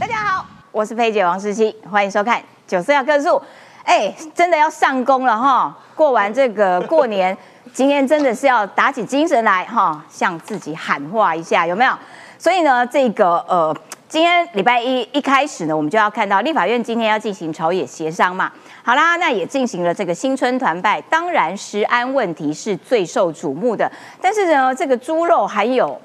大家好，我是佩姐王诗琪，欢迎收看《九四要客数》。哎，真的要上工了哈！过完这个过年，今天真的是要打起精神来哈，向自己喊话一下，有没有？所以呢，这个呃，今天礼拜一一开始呢，我们就要看到立法院今天要进行朝野协商嘛。好啦，那也进行了这个新春团拜，当然食安问题是最受瞩目的，但是呢，这个猪肉还有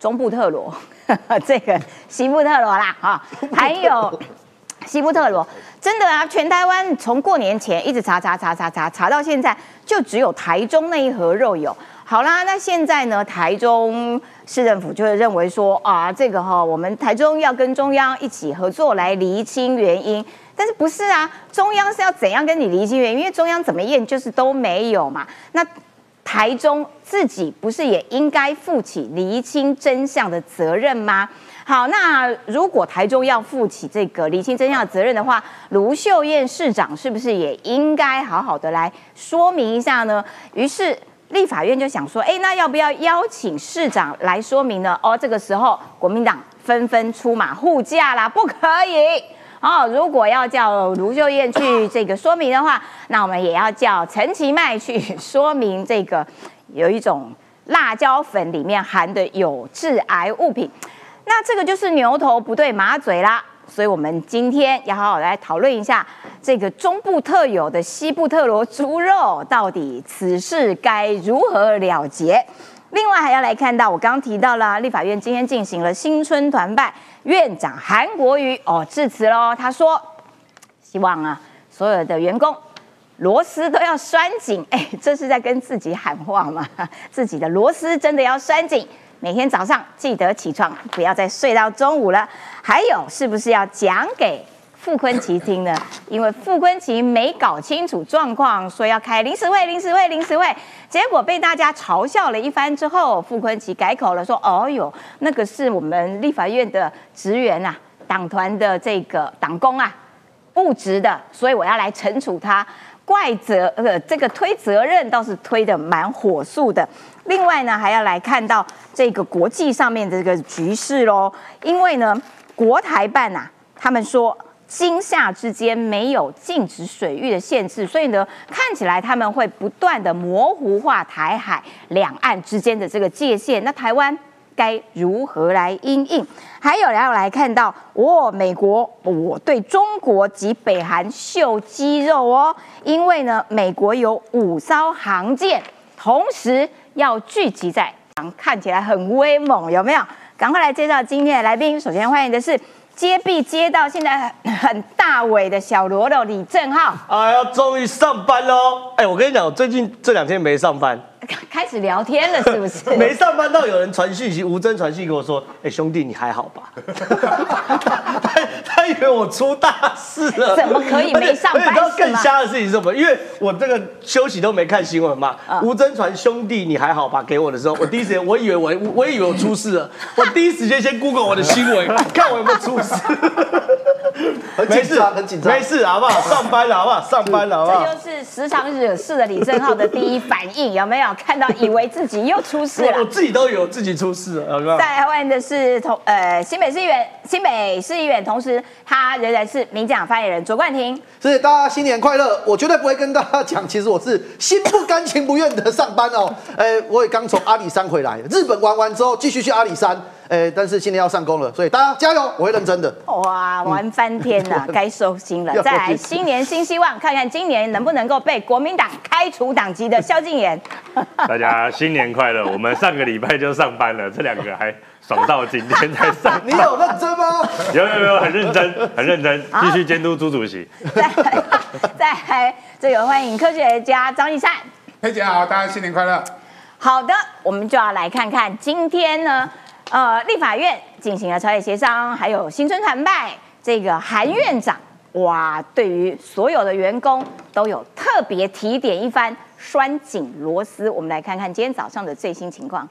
中部特罗。这个西部特罗啦，哈，还有西部特罗，真的啊，全台湾从过年前一直查查查查查查到现在，就只有台中那一盒肉有。好啦，那现在呢，台中市政府就会认为说啊，这个哈，我们台中要跟中央一起合作来厘清原因，但是不是啊？中央是要怎样跟你厘清原因？因为中央怎么验就是都没有嘛。那台中自己不是也应该负起厘清真相的责任吗？好，那如果台中要负起这个厘清真相的责任的话，卢秀燕市长是不是也应该好好的来说明一下呢？于是立法院就想说，哎，那要不要邀请市长来说明呢？哦，这个时候国民党纷纷出马护驾啦，不可以。哦，如果要叫卢秀燕去这个说明的话，那我们也要叫陈其迈去说明这个有一种辣椒粉里面含的有致癌物品。那这个就是牛头不对马嘴啦。所以我们今天要好好来讨论一下这个中部特有的西部特罗猪肉，到底此事该如何了结？另外还要来看到，我刚刚提到了立法院今天进行了新春团拜，院长韩国瑜哦致辞喽，他说希望啊所有的员工螺丝都要拴紧，哎，这是在跟自己喊话吗？自己的螺丝真的要拴紧，每天早上记得起床，不要再睡到中午了。还有是不是要讲给？傅昆奇听呢，因为傅昆奇没搞清楚状况，说要开临时会、临时会、临时会，结果被大家嘲笑了一番之后，傅昆奇改口了，说：“哦哟，那个是我们立法院的职员啊，党团的这个党工啊，不职的，所以我要来惩处他，怪责呃这个推责任倒是推的蛮火速的。另外呢，还要来看到这个国际上面的这个局势喽，因为呢，国台办呐，他们说。今夏之间没有禁止水域的限制，所以呢，看起来他们会不断的模糊化台海两岸之间的这个界限。那台湾该如何来应应？还有要来看到，哦，美国我对中国及北韩秀肌肉哦，因为呢，美国有五艘航舰，同时要聚集在，看起来很威猛，有没有？赶快来介绍今天的来宾，首先欢迎的是。接臂接到现在很大尾的小罗罗李正浩，哎呀，终于上班喽！哎，我跟你讲，我最近这两天没上班。开始聊天了，是不是？没上班到有人传讯息，吴真传讯给我说：“哎，兄弟，你还好吧？”他 他以为我出大事了。怎么可以没上班？你知道更瞎的事情是什么？因为我这个休息都没看新闻嘛。吴真传兄弟，你还好吧？给我的时候，我第一时间我以为我我以为我出事了。我第一时间先 Google 我的新闻，看我有没有出事。没事，很紧张，没事，好不好？上班了，好不好？上班了，好不好？这就是时常惹事的李正浩的第一反应，有没有？看到以为自己又出事了，我自己都有自己出事了，有在问的是同呃新北市议员，新北市议员，同时他仍然是民讲发言人卓冠廷。是大家新年快乐！我绝对不会跟大家讲，其实我是心不甘情不愿的上班哦。呃，我也刚从阿里山回来，日本玩完之后继续去阿里山。呃，但是今年要上工了，所以大家加油，我会认真的。哇，玩翻天了，该收心了。再来，新年新希望，看看今年能不能够被国民党开除党籍的萧敬言。大家新年快乐！我们上个礼拜就上班了，这两个还爽到今天才上。你有认真吗？有有有，很认真，很认真，继续监督朱主席。再再来，这个欢迎科学家张一善。佩姐好，大家新年快乐。好的，我们就要来看看今天呢。呃，立法院进行了朝野协商，还有新春团拜。这个韩院长哇，对于所有的员工都有特别提点一番，拴紧螺丝。我们来看看今天早上的最新情况。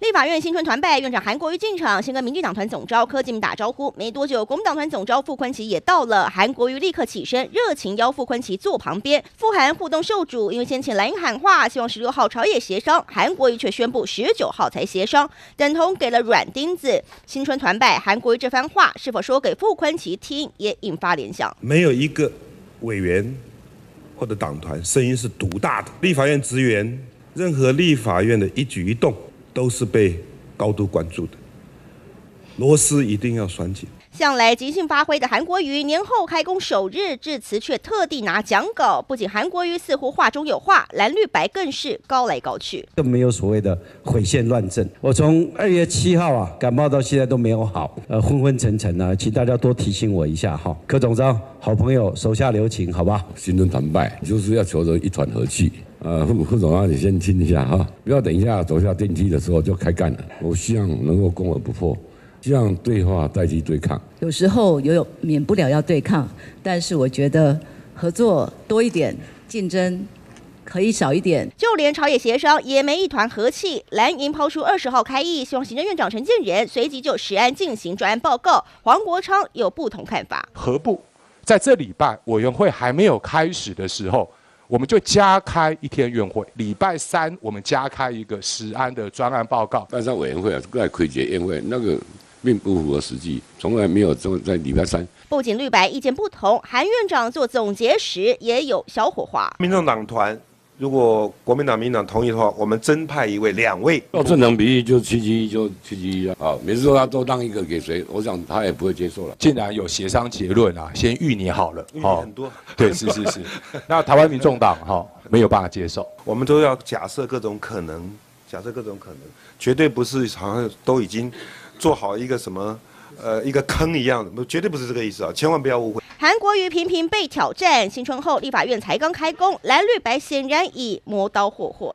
立法院新春团拜，院长韩国瑜进场，先跟民进党团总召柯建铭打招呼。没多久，国民党团总召傅昆奇也到了，韩国瑜立刻起身，热情邀傅昆奇坐旁边。傅韩互动受阻，因为先前蓝营喊话，希望十六号朝野协商，韩国瑜却宣布十九号才协商，等同给了软钉子。新春团拜，韩国瑜这番话是否说给傅昆奇听，也引发联想。没有一个委员或者党团声音是独大的，立法院职员任何立法院的一举一动都是被高度关注的，螺丝一定要拴紧。向来即兴发挥的韩国瑜，年后开工首日致辞却特地拿讲稿。不仅韩国瑜似乎话中有话，蓝绿白更是高来高去，更没有所谓的毁宪乱政。我从二月七号啊感冒到现在都没有好，呃，昏昏沉沉啊，请大家多提醒我一下哈。柯总召，好朋友，手下留情，好吧？新春团拜就是要求着一团和气。呃，副副总啊，你先听一下哈，不要等一下走下电梯的时候就开干了。我希望能够攻而不破。希望对话代替对抗，有时候有免不了要对抗，但是我觉得合作多一点，竞争可以少一点。就连朝野协商也没一团和气。蓝营抛出二十号开议，希望行政院长陈建仁随即就实案进行专案报告。黄国昌有不同看法，何不在这礼拜委员会还没有开始的时候？我们就加开一天院会，礼拜三我们加开一个实安的专案报告。但是委员会啊，来亏结院会，那个并不符合实际，从来没有这么在礼拜三。不仅绿白意见不同，韩院长做总结时也有小火花。民众党团。如果国民党、民党同意的话，我们增派一位、两位。要正常比例就七七一，就七七一啊！啊，每次说他都让一个给谁，我想他也不会接受了。既然有协商结论啊，先预你好了。预拟很多。对，是是是。那台湾民众党哈没有办法接受，我们都要假设各种可能，假设各种可能，绝对不是好像都已经做好一个什么。呃，一个坑一样的，绝对不是这个意思啊！千万不要误会。韩国瑜频频被挑战，新春后立法院才刚开工，蓝绿白显然已磨刀霍霍。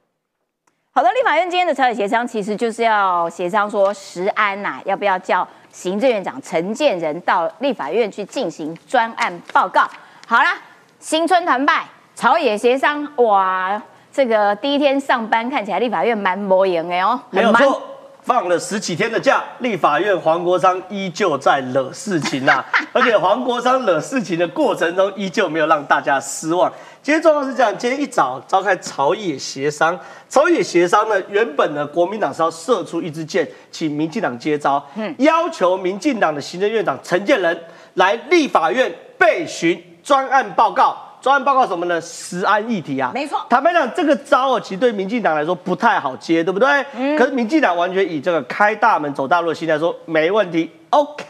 好的，立法院今天的朝野协商，其实就是要协商说，石安呐，要不要叫行政院长陈建仁到立法院去进行专案报告？好啦，新春团拜，朝野协商，哇，这个第一天上班看起来立法院蛮磨营的哦，没有错。放了十几天的假，立法院黄国昌依旧在惹事情呐，而且黄国昌惹事情的过程中，依旧没有让大家失望。今天状况是这样，今天一早召开朝野协商，朝野协商呢，原本呢国民党是要射出一支箭，请民进党接招，嗯，要求民进党的行政院长陈建仁来立法院备询专案报告。专案报告什么呢？十安议题啊，没错。坦白讲，这个招哦，其实对民进党来说不太好接，对不对？嗯。可是民进党完全以这个开大门走大路的心态说没问题，OK。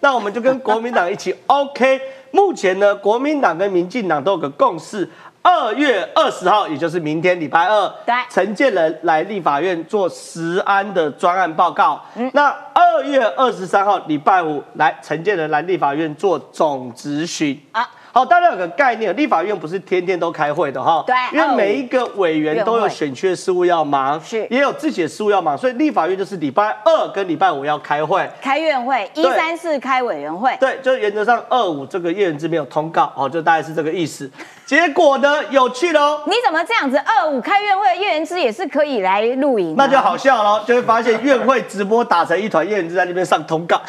那我们就跟国民党一起 OK。目前呢，国民党跟民进党都有个共识，二月二十号，也就是明天礼拜二，对，陈建仁来立法院做十安的专案报告。嗯。那二月二十三号礼拜五，来陈建仁来立法院做总质询啊。好，大家有个概念，立法院不是天天都开会的哈，对，因为每一个委员都有选区的事务要忙，是，也有自己的事务要忙，所以立法院就是礼拜二跟礼拜五要开会，开院会，一三四开委员会，对，就原则上二五这个叶元之没有通告，哦，就大概是这个意思。结果呢，有趣喽！你怎么这样子？二五开院会，叶元之也是可以来录影，那就好笑喽，就会发现院会直播打成一团，叶元之在那边上通告，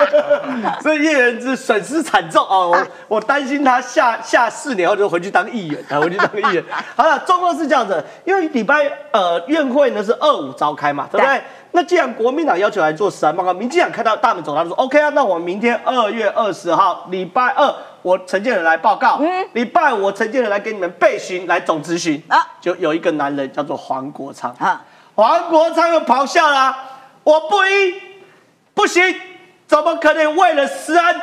所以叶元之损失惨重哦，我我担心他下下四年后就回去当议员，回去当议员。好了，状况是这样子，因为礼拜呃院会呢是二五召开嘛，对不对？那既然国民党要求来做实案报告，民进党看到大门走，他就说 OK 啊，那我们明天二月二十号礼拜二。我陈建仁来报告，嗯礼拜五我陈建仁来给你们备询，来总咨询啊，就有一个男人叫做黄国昌啊，黄国昌又咆哮啦，我不依，不行，怎么可能为了私安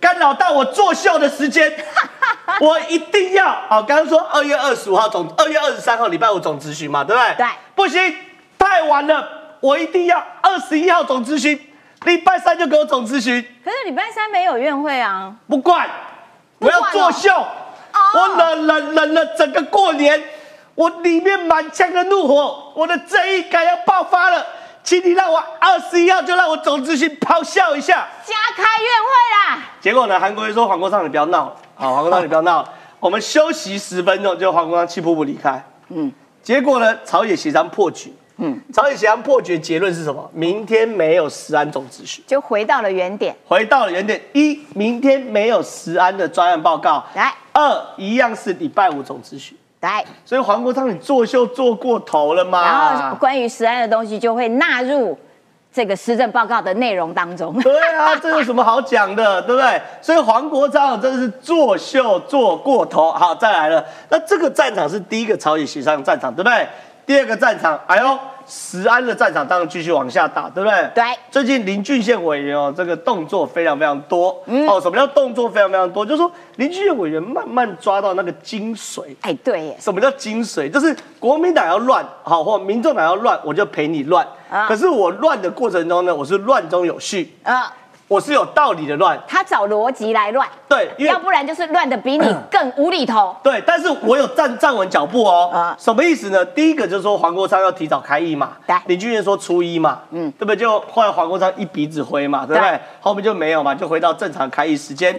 干扰到我作秀的时间？我一定要啊！刚刚说二月二十五号总，二月二十三号礼拜五总咨询嘛，对不对？对，不行，太晚了，我一定要二十一号总咨询，礼拜三就给我总咨询。可是礼拜三没有院会啊，不管。我要作秀，我忍忍忍了整个过年，我里面满腔的怒火，我的正义感要爆发了，请你让我二十一号就让我总执行咆哮一下，加开院会啦。结果呢，韩国瑜说黄国昌你不要闹。了，好，黄国昌你不要闹。了，我们休息十分钟，就黄国昌气扑扑离开。嗯，结果呢，朝野协商破局，嗯，朝野协商破局结论是什么？明天没有食安总秩序，就回到了原点。回到了原点，一，明天没有食安的专案报告，来；二，一样是礼拜五总秩序，来。所以黄国昌，你作秀做过头了吗？然后关于食安的东西就会纳入。这个施政报告的内容当中，对啊，这有什么好讲的，对不对？所以黄国昌真的是作秀做过头。好，再来了，那这个战场是第一个朝野协商战场，对不对？第二个战场，哎呦。石安的战场当然继续往下打，对不对？对。最近林俊宪委员哦，这个动作非常非常多。嗯。哦，什么叫动作非常非常多？就是说林俊宪委员慢慢抓到那个精髓。哎，对。什么叫精髓？就是国民党要乱，好，或民众党要乱，我就陪你乱。啊。可是我乱的过程中呢，我是乱中有序。啊。我是有道理的乱，他找逻辑来乱，对，要不然就是乱的比你 更无厘头。对，但是我有站站稳脚步哦。啊，什么意思呢？第一个就是说黄国昌要提早开议嘛，对，林俊彦说初一嘛，嗯，对不对？就后来黄国昌一鼻子灰嘛，对不对？后面就没有嘛，就回到正常开议时间。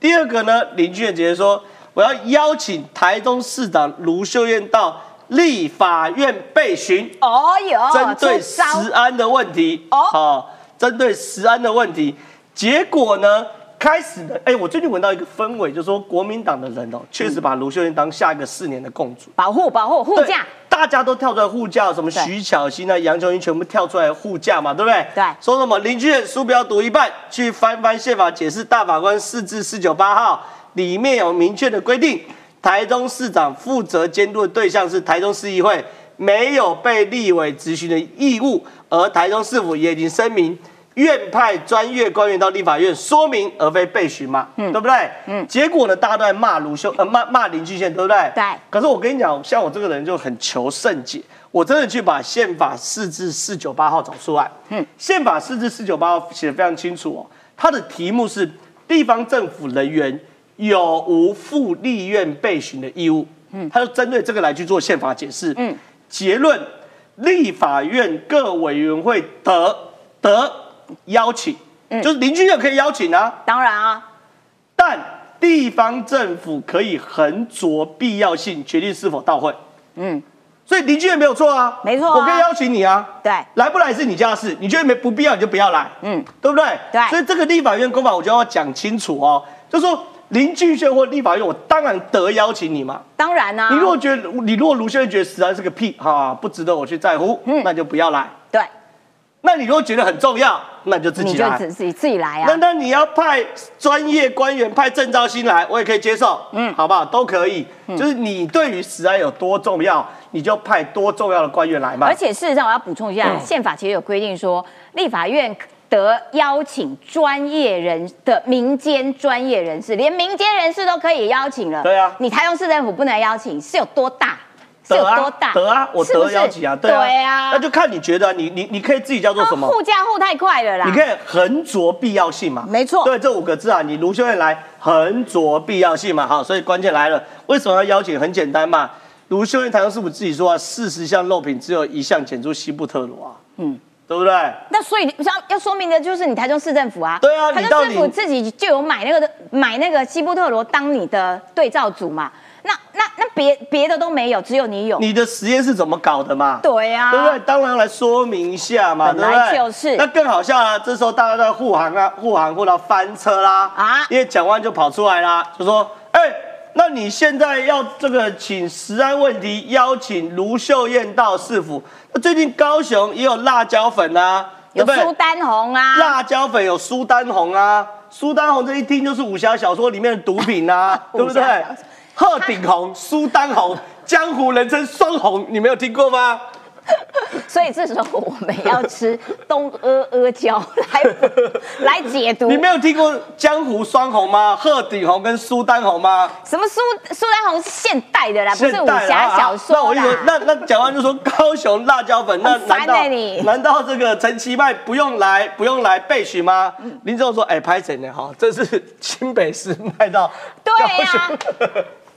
第二个呢，林俊彦直接说我要邀请台中市长卢秀燕到立法院备询。哦哟，针对食安的问题哦，好，针对食安的问题。结果呢？开始的，哎，我最近闻到一个氛围，就是说国民党的人哦，确实把卢秀燕当下一个四年的共主，保护保护护驾，大家都跳出来护驾，什么徐巧芯啊、杨琼英全部跳出来护驾嘛，对不对？对。说什么林俊彦书标读一半，去翻翻宪法解释大法官四至四九八号里面有明确的规定，台中市长负责监督的对象是台中市议会，没有被立委执行的义务，而台中市府也已经声明。院派专业官员到立法院说明，而非被询嘛，对不对？嗯。结果呢，大家都在骂卢修，呃，骂骂林俊宪，对不对？对。可是我跟你讲，像我这个人就很求甚解，我真的去把宪法四至四九八号找出来。嗯。宪法四至四九八号写的非常清楚哦，它的题目是地方政府人员有无赴立院被询的义务。嗯。他就针对这个来去做宪法解释。嗯。结论：立法院各委员会得得。邀请，就是邻居也可以邀请啊，当然啊，但地方政府可以横着必要性决定是否到会。嗯，所以邻居也没有错啊，没错，我可以邀请你啊，对，来不来是你家的事，你觉得没不必要你就不要来，嗯，对不对？对，所以这个立法院公法我就要讲清楚哦，就说林俊宪或立法院，我当然得邀请你嘛，当然啊，你如果觉得你如果卢先生觉得实在是个屁哈，不值得我去在乎，嗯，那就不要来，对。那你如果觉得很重要，那你就自己来，自己自己来啊。那那你要派专业官员派郑兆新来，我也可以接受，嗯，好不好？都可以。就是你对于死安有多重要，你就派多重要的官员来嘛。而且事实上，我要补充一下，宪法其实有规定说，立法院得邀请专业人的民间专业人士，连民间人士都可以邀请了。对啊，你台中市政府不能邀请，是有多大？得啊，得啊，我得要请啊，对啊，那就看你觉得，你你你可以自己叫做什么？护驾护太快了啦！你可以横着必要性嘛？没错，对这五个字啊，你卢修燕来横着必要性嘛？好，所以关键来了，为什么要邀请？很简单嘛，卢修燕台中市府自己说啊，四十项肉品只有一项检出西部特罗啊，嗯，对不对？那所以要要说明的就是你台中市政府啊，对啊，台中市政府自己就有买那个的买那个西部特罗当你的对照组嘛。那那那别别的都没有，只有你有。你的实验是怎么搞的嘛？对呀，对不对？当然来说明一下嘛，对不对？就是。那更好笑了，这时候大家在护航啊，护航护到翻车啦啊！因为蒋万就跑出来啦，就说：“哎，那你现在要这个请食安问题邀请卢秀燕到市府，那最近高雄也有辣椒粉啊，有苏丹红啊，辣椒粉有苏丹红啊，苏丹红这一听就是武侠小说里面的毒品啊，对不对？”鹤顶红、苏丹红，江湖人称双红，你没有听过吗？所以这时候我们要吃东阿阿胶来来解毒。你没有听过江湖双红吗？鹤顶红跟苏丹红吗？什么苏苏丹红是现代的啦，不是武侠小说那我以为那那讲完就说高雄辣椒粉，那难道难道这个陈其迈不用来不用来备询吗？林总说，哎，拍谁呢？哈，这是新北市卖到对呀。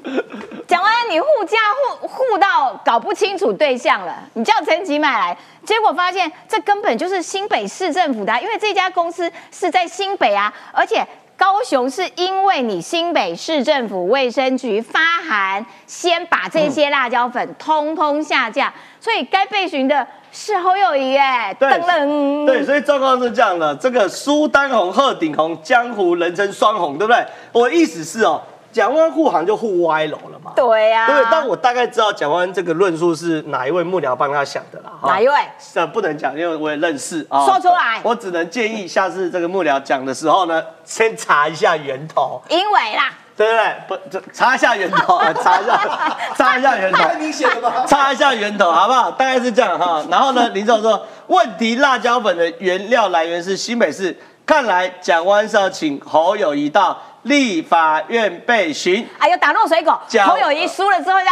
讲完你护驾护护到搞不清楚对象了，你叫陈吉买来，结果发现这根本就是新北市政府的，因为这家公司是在新北啊，而且高雄是因为你新北市政府卫生局发函，先把这些辣椒粉通通下架，所以该被询的是侯友谊哎，对噔噔，对，所以状况是这样的，这个苏丹红、鹤顶红，江湖人称双红，对不对？我的意思是哦，蒋万护航就护歪楼了嘛。对呀、对，但我大概知道蒋万这个论述是哪一位幕僚帮他想的啦。哈哪一位？呃，不能讲，因为我也认识啊。说出来我只能建议下次这个幕僚讲的时候呢，先查一下源头，因为啦，对不对？不，就查一下源头，啊查一下，查一下源头。太明显了吧？查一下源头，好不好？大概是这样哈。然后呢，林总说，问题辣椒粉的原料来源是新北市，看来蒋万是要请侯友谊到立法院被询。哎呦，打落水狗，讲侯友谊输了之后要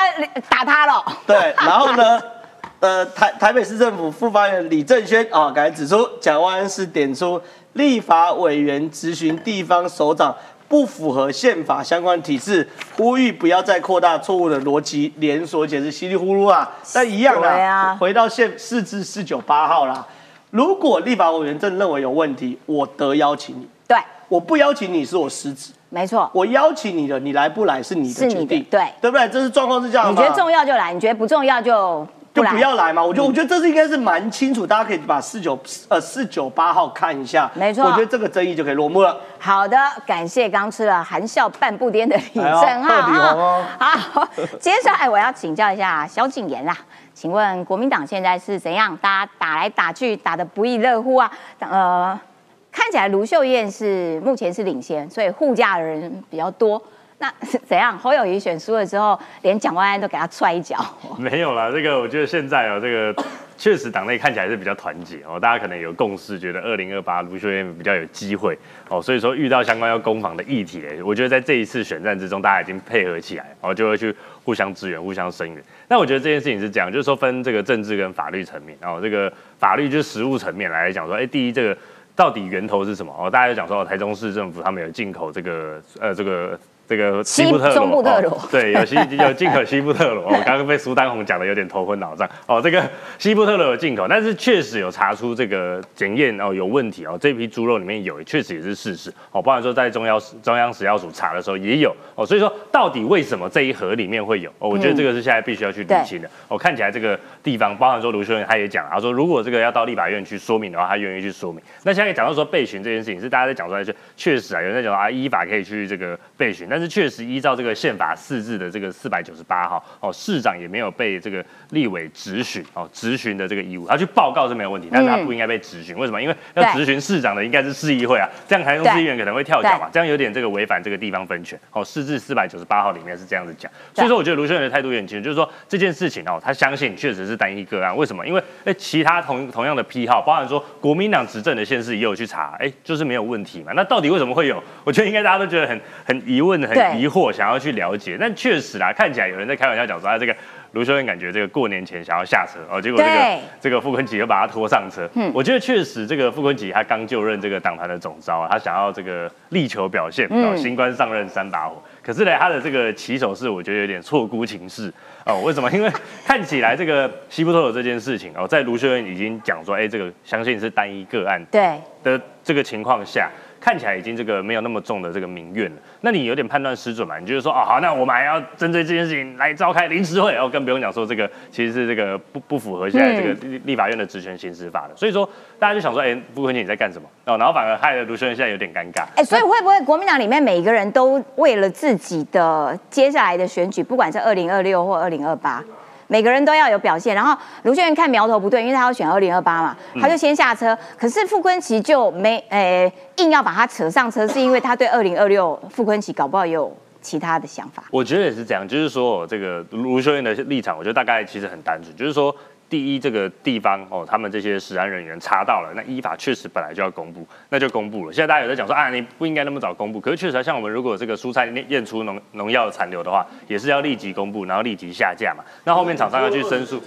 打他了。对，然后呢，呃，台台北市政府副发言人李正轩啊，刚才指出，蒋万安是点出立法委员咨询地方首长。不符合宪法相关体制，呼吁不要再扩大错误的逻辑连锁，解释稀里糊涂啊。但一样对啦，啊回到宪四至四九八号啦。如果立法委员真的认为有问题，我得邀请你；对，我不邀请你是我失职。没错，我邀请你的，你来不来是你的的决定，对对不对？这是状况是这样你觉得重要就来，你觉得不重要就就不要来嘛。我觉得，我觉得这是应该是蛮清楚，大家可以把四九呃四九八号看一下。没错我觉得这个争议就可以落幕了。好的，感谢刚吃了含笑半步癫的李正浩好，接下来我要请教一下萧敬言啦。请问国民党现在是怎样？大家打来打去，打得不亦乐乎啊？呃，看起来卢秀燕是目前是领先，所以护驾的人比较多。那 怎样？侯友谊选输了之后，连蒋万安都给他踹一脚。没有啦，这个我觉得现在哦，这个 确实党内看起来是比较团结哦，大家可能有共识，觉得二零二八卢秀燕比较有机会哦，所以说遇到相关要攻防的议题，我觉得在这一次选战之中，大家已经配合起来，然哦，就会去互相支援、互相声援。那我觉得这件事情是这样，就是说分这个政治跟法律层面，然后这个法律就是实务层面来讲说，哎，第一这个。到底源头是什么？哦，大家就讲说，台中市政府他们有进口这个，呃，这个这个西西部特罗，中部特罗哦对，有西有进口西部特罗。我刚刚被苏丹红讲的有点头昏脑胀。哦，这个西部特罗有进口，但是确实有查出这个检验哦有问题哦，这批猪肉里面有，确实也是事实。哦，包含说在中央中央食药署查的时候也有。哦，所以说到底为什么这一盒里面会有？哦，我觉得这个是现在必须要去理清的。哦，看起来这个地方，包含说卢秀燕他也讲，他说如果这个要到立法院去说明的话，他愿意去说明。那现在讲到说备询这件事情，是大家在讲出来，就确实啊，有人在讲啊，依法可以去这个备询，但是确实依照这个宪法四字的这个四百九十八号，哦，市长也没有被这个立委质询哦，质询的这个义务，他去报告是没有问题，但是他不应该被质询，为什么？因为要对质询市长的应该是市议会啊，这样台中市议员可能会跳脚嘛，这样有点这个违反这个地方分权。哦，四字四百九十八号里面是这样子讲，所以说我觉得卢秀燕的态度也很清楚，就是说这件事情哦，他相信确实是单一个案，为什么？因为哎，其他同同样的批号，包含说国民党执政的县市也有去查，哎，就是没有问题嘛。那到底为什么会有？我觉得应该大家都觉得很很疑问、很疑惑，想要去了解。但确实啦，看起来有人在开玩笑讲说，啊，这个卢秀恩感觉这个过年前想要下车哦，结果这个对这个傅昆萁又把他拖上车。嗯我觉得确实这个傅昆萁他刚就任这个党团的总召啊，他想要这个力求表现，新官上任三把火。可是呢，他的这个起手式，我觉得有点错估情势哦。为什么？因为看起来这个西部特有这件事情哦，在卢秀恩已经讲说，哎，这个相信是单一个案对，的这个情况下，看起来已经这个没有那么重的这个民怨了。那你有点判断失准嘛？你就是说，哦，好，那我们还要针对这件事情来召开临时会，哦，更不用讲说这个其实是这个不不符合现在这个立立法院的职权行使法的。所以说，大家就想说，哎，傅昆萁你在干什么？哦，然后反而害得卢秀燕现在有点尴尬。哎，所以会不会国民党里面每一个人都为了自己的接下来的选举，不管是二零二六或二零二八，每个人都要有表现。然后卢秀燕看苗头不对，因为他要选二零二八嘛，他就先下车。可是傅昆奇就没，诶、硬要把他扯上车，是因为他对二零二六傅昆奇搞不好也有其他的想法。我觉得也是这样，就是说这个卢秀燕的立场，我觉得大概其实很单纯，就是说。第一，这个地方哦，他们这些食安人员查到了，那依法确实本来就要公布，那就公布了。现在大家有在讲说啊，你不应该那么早公布，可是确实像我们如果这个蔬菜验出农农药残留的话，也是要立即公布，然后立即下架嘛。那后面厂商要去申诉。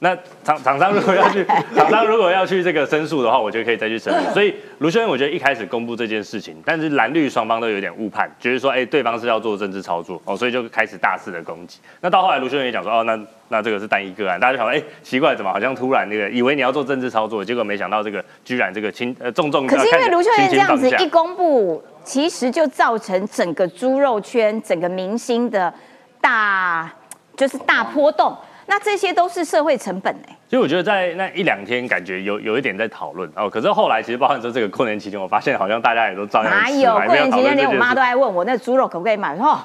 那厂厂商如果要去，厂商如果要去这个申诉的话，我觉得可以再去申诉。所以卢秀燕，我觉得一开始公布这件事情，但是蓝绿双方都有点误判，觉得说，哎、对方是要做政治操作哦，所以就开始大肆的攻击。那到后来卢秀燕也讲说，哦，那那这个是单一个案，大家就想说，哎、奇怪，怎么好像突然那个以为你要做政治操作，结果没想到这个居然这个轻呃重重。可是因为卢秀燕这样子一公布，其实就造成整个猪肉圈、整个明星的大就是大波动。那这些都是社会成本哎。所以我觉得在那一两天，感觉有有一点在讨论哦。可是后来其实包含说这个过年期间，我发现好像大家也都照样哪有过年期间连我妈都爱问我那猪肉可不可以买，哦，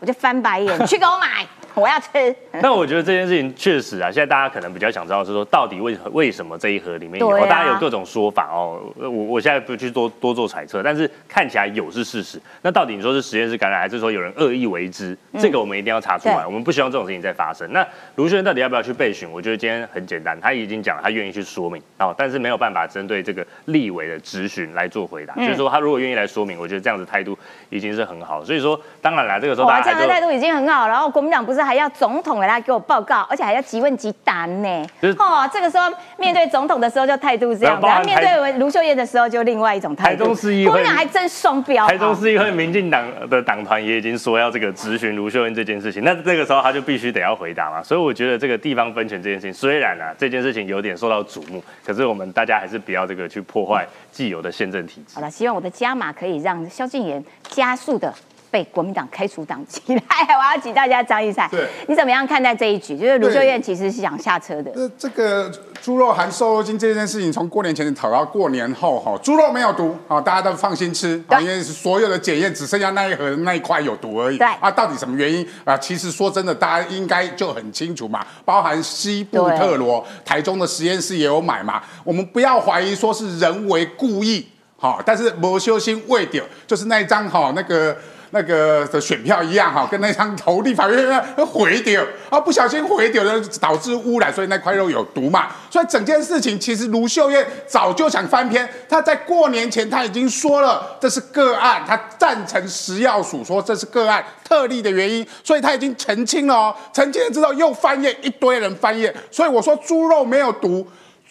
我就翻白眼，去给我买。我要吃。那我觉得这件事情确实啊，现在大家可能比较想知道是说，到底为为什么这一盒里面有？大家有各种说法哦。我我现在不去多多做揣测，但是看起来有是事实。那到底你说是实验室感染，还是说有人恶意为之？这个我们一定要查出来。我们不希望这种事情再发生。那卢轩到底要不要去备询？我觉得今天很简单，他已经讲了，他愿意去说明哦，但是没有办法针对这个立委的质询来做回答。就是说，他如果愿意来说明，我觉得这样子态度已经是很好。所以说，当然了，这个时候大家这样的态度已经很好。然后国民党不是还要总统？来给我报告，而且还要即问即答呢。哦，这个时候面对总统的时候就态度这样，然后面对卢秀燕的时候就另外一种态度。台中市议会还真双标。台中市议会民进党的党团也已经说要这个质询卢秀燕这件事情，那这个时候他就必须得要回答嘛。所以我觉得这个地方分权这件事情，虽然啊这件事情有点受到瞩目，可是我们大家还是不要这个去破坏既有的宪政体制。好了，希望我的加码可以让萧敬言加速的。被国民党开除党籍，来，我要请大家张一赛，对，你怎么样看待这一局？就是卢秀燕其实是想下车的。那这个猪肉含瘦肉精这件事情，从过年前讨到过年后，哈，猪肉没有毒，啊，大家都放心吃，啊，因为所有的检验只剩下那一盒那一块有毒而已。对，啊，到底什么原因啊？其实说真的，大家应该就很清楚嘛，包含西部特罗、台中的实验室也有买嘛，我们不要怀疑说是人为故意，好，但是没修心未丢，就是那一张哈那个。那个的选票一样哈，跟那张投立法院毁掉啊，不小心毁掉了，导致污染，所以那块肉有毒嘛。所以整件事情其实卢秀燕早就想翻篇，她在过年前她已经说了这是个案，她赞成食药署说这是个案特例的原因，所以她已经澄清了哦。澄清了之后又翻页，一堆人翻页，所以我说猪肉没有毒。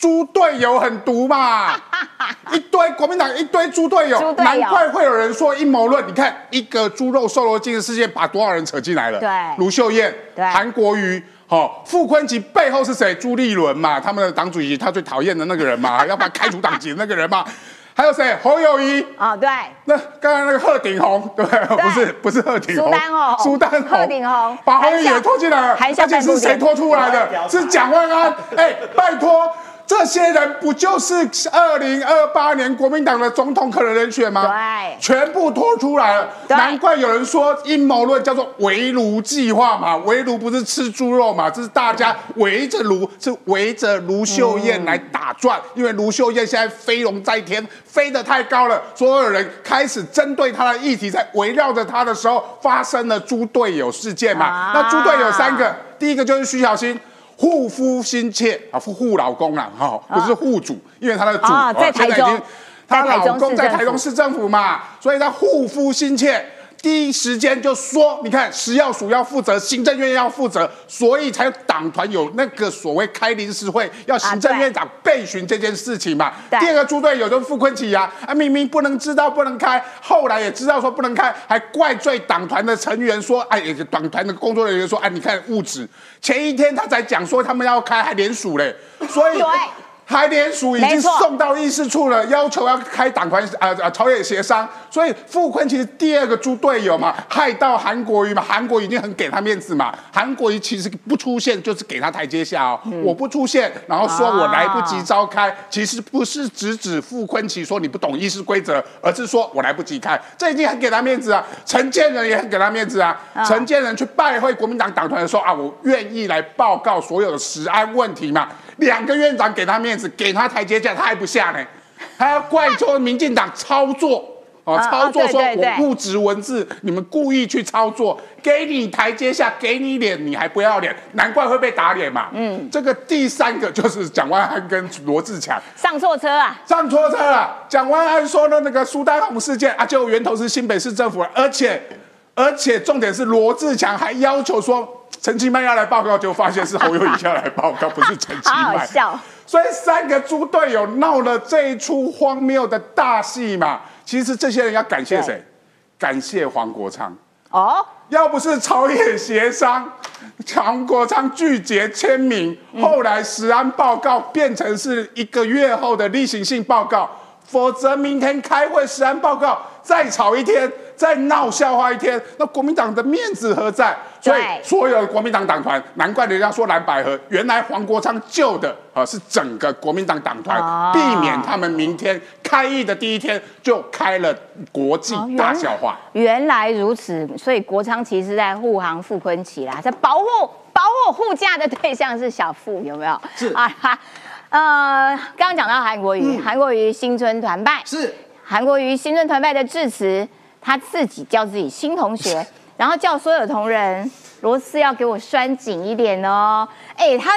猪队友很毒嘛，一堆国民党一堆猪队友，难怪会有人说阴谋论。你看一个猪肉瘦肉精的事件，把多少人扯进来了？对，卢秀燕、韩国瑜、好傅昆萁背后是谁？朱立伦嘛，他们的党主席，他最讨厌的那个人嘛，要把开除党籍的那个人嘛。还有谁？侯友谊啊，对。那刚刚那个贺鼎红，对，不是不是贺鼎红，苏丹哦，苏丹红，贺鼎红，把侯友谊拖进来了，而且是谁拖出来的？是蒋万安。哎，拜托。这些人不就是二零二八年国民党的总统可能人选吗？对，全部拖出来了。难怪有人说阴谋论叫做围炉计划嘛，围炉不是吃猪肉嘛，这是大家围着炉，是围着卢秀燕来打转。因为卢秀燕现在飞龙在天，飞得太高了，所有人开始针对她的议题，在围绕着她的时候，发生了猪队友事件嘛。那猪队友三个，第一个就是徐小新。护夫心切啊，护护老公啊，哈，不是护主，因为他的主啊在台中，她老公在台中市政府嘛，所以她护夫心切。第一时间就说，你看食药署要负责，行政院要负责，所以才党团有那个所谓开临时会，要行政院长备询这件事情嘛。第二个猪队友就是傅昆萁呀，啊明明不能知道不能开，后来也知道说不能开，还怪罪党团的成员说，哎，党团的工作人员说，哎，你看物质，前一天他才讲说他们要开，还联署嘞，所以。台联署已经送到议事处了，要求要开党团呃呃朝野协商，所以傅昆其实第二个猪队友嘛，害到韩国瑜嘛，韩国瑜已经很给他面子嘛，韩国瑜其实不出现就是给他台阶下哦，我不出现，然后说我来不及召开，其实不是直指傅昆萁说你不懂议事规则，而是说我来不及开，这已经很给他面子啊，陈建仁也很给他面子啊，陈建仁去拜会国民党党团的时候啊，我愿意来报告所有的食安问题嘛。两个院长给他面子，给他台阶下，他还不下呢，他要怪说民进党操作，哦，操作说我误植文字，你们故意去操作，给你台阶下，给你脸，你还不要脸，难怪会被打脸嘛。嗯，这个第三个就是蒋万安跟罗志强上错车啊，上错车了。蒋万安说的那个苏丹红事件啊，就源头是新北市政府，而且而且重点是罗志强还要求说。陈其迈要来报告，就发现是侯友宜要来报告，不是陈其迈。好笑。所以三个猪队友闹了这一出荒谬的大戏嘛。其实这些人要感谢谁？感谢黄国昌。哦。要不是朝野协商，黄国昌拒绝签名，后来食安报告变成是一个月后的例行性报告，否则明天开会食安报告再吵一天，再闹笑话一天，那国民党的面子何在？所以所有的国民党党团，难怪人家说蓝百合，原来黄国昌救的啊是整个国民党党团，哦避免他们明天开议的第一天就开了国际大笑话。原来如此，所以国昌其实在护航傅昆奇啦，在保护保护护驾的对象是小傅，有没有？是 啊哈。呃，刚刚讲到韩国瑜，韩国瑜新春团拜是韩国瑜新春团拜的致辞，他自己叫自己新同学，然后叫所有同仁螺丝要给我拴紧一点哦。哎，他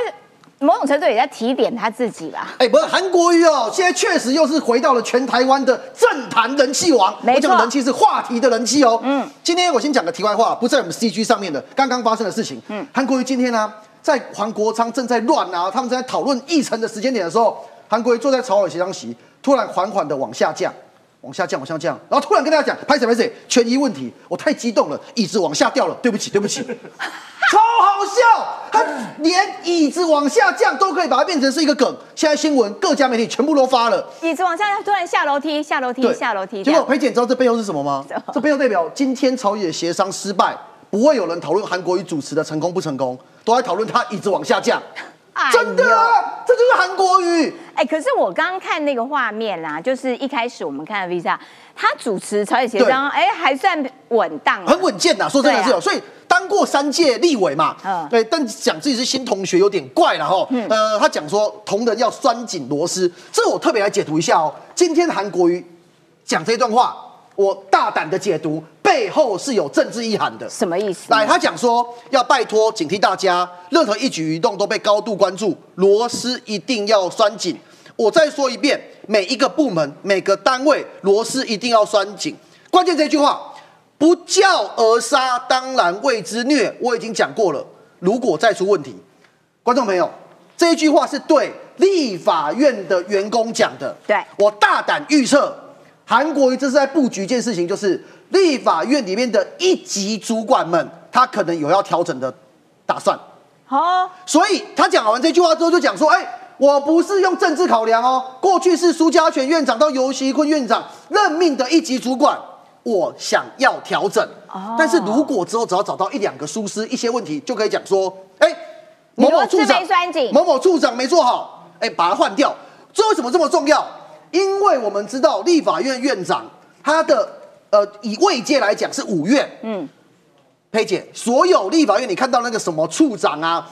某种程度也在提点他自己吧。哎，不是韩国瑜哦，现在确实又是回到了全台湾的政坛人气王。没错我讲的人气是话题的人气哦。嗯，今天我先讲个题外话，不在我们 CG 上面的刚刚发生的事情。嗯，韩国瑜今天呢、在黄国昌正在乱啊，他们正在讨论议程的时间点的时候，韩国瑜坐在朝野协商席，突然缓缓的往下降。往下降，往下降，然后突然跟大家讲，拍谁拍谁，权益问题，我太激动了，椅子往下掉了，对不起，对不起，超好笑，他连椅子往下降都可以把它变成是一个梗。现在新闻各家媒体全部都发了，椅子往下，突然下楼梯，下楼梯，下楼梯，结果裴姐，你知道这背后是什么吗？这背后代表今天朝野协商失败，不会有人讨论韩国瑜主持的成功不成功，都在讨论他椅子往下降。哎真的啊，这就是韩国瑜。哎、可是我刚刚看那个画面啦，就是一开始我们看的 Visa，他主持朝野协商，哎、还算稳当啊，很稳健呐，说真的是有，啊所以当过三届立委嘛，嗯对，但讲自己是新同学有点怪了哈。呃，他讲说同仁要拴紧螺丝，这我特别来解读一下哦。今天韩国瑜讲这段话，我大胆的解读，背后是有政治意涵的。什么意思？来，他讲说要拜托警惕大家，任何一举一动都被高度关注，螺丝一定要拴紧。我再说一遍，每一个部门、每个单位螺丝一定要拴紧。关键这句话，不教而杀，当然谓之虐。我已经讲过了，如果再出问题，观众朋友，这一句话是对立法院的员工讲的。对我大胆预测，韩国瑜这是在布局一件事情，就是立法院里面的一级主管们，他可能有要调整的打算。哦，所以他讲完这句话之后，就讲说：“哎、我不是用政治考量哦，过去是苏家全院长到尤熙坤院长任命的一级主管，我想要调整。但是如果之后只要找到一两个疏失、一些问题，就可以讲说：哎、某某处长某某处长没做好，哎、把它换掉。这为什么这么重要？因为我们知道立法院院长他的呃以位阶来讲是五院，嗯，佩姐，所有立法院你看到那个什么处长啊，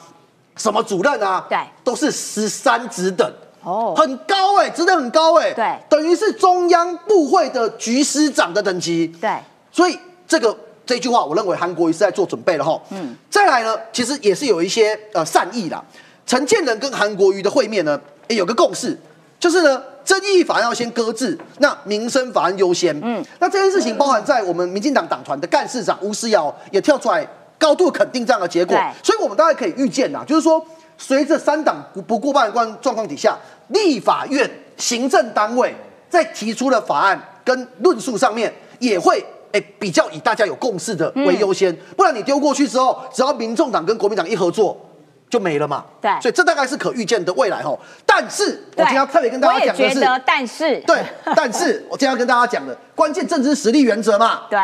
什么主任啊，对。都是十三职等，哦，很高哎、职等很高哎、对。等于是中央部会的局师长的等级，对，所以这个这句话，我认为韩国瑜是在做准备了哈。嗯，再来呢，其实也是有一些呃善意啦。陈建仁跟韩国瑜的会面呢，也有个共识，就是呢，争议法案要先搁置，那民生法案优先。嗯，那这件事情包含在我们民进党党团的干事长吴思瑶也跳出来高度肯定这样的结果，所以我们大概可以预见呐，就是说，随着三党不不过半的状状况底下，立法院行政单位在提出的法案跟论述上面也会。哎，比较以大家有共识的为优先，不然你丢过去之后，只要民众党跟国民党一合作，就没了嘛。对所以这大概是可预见的未来哈。但是我今天要特别跟大家讲的是，但是，对，但是我今天要跟大家讲的关键政治实力原则嘛。对，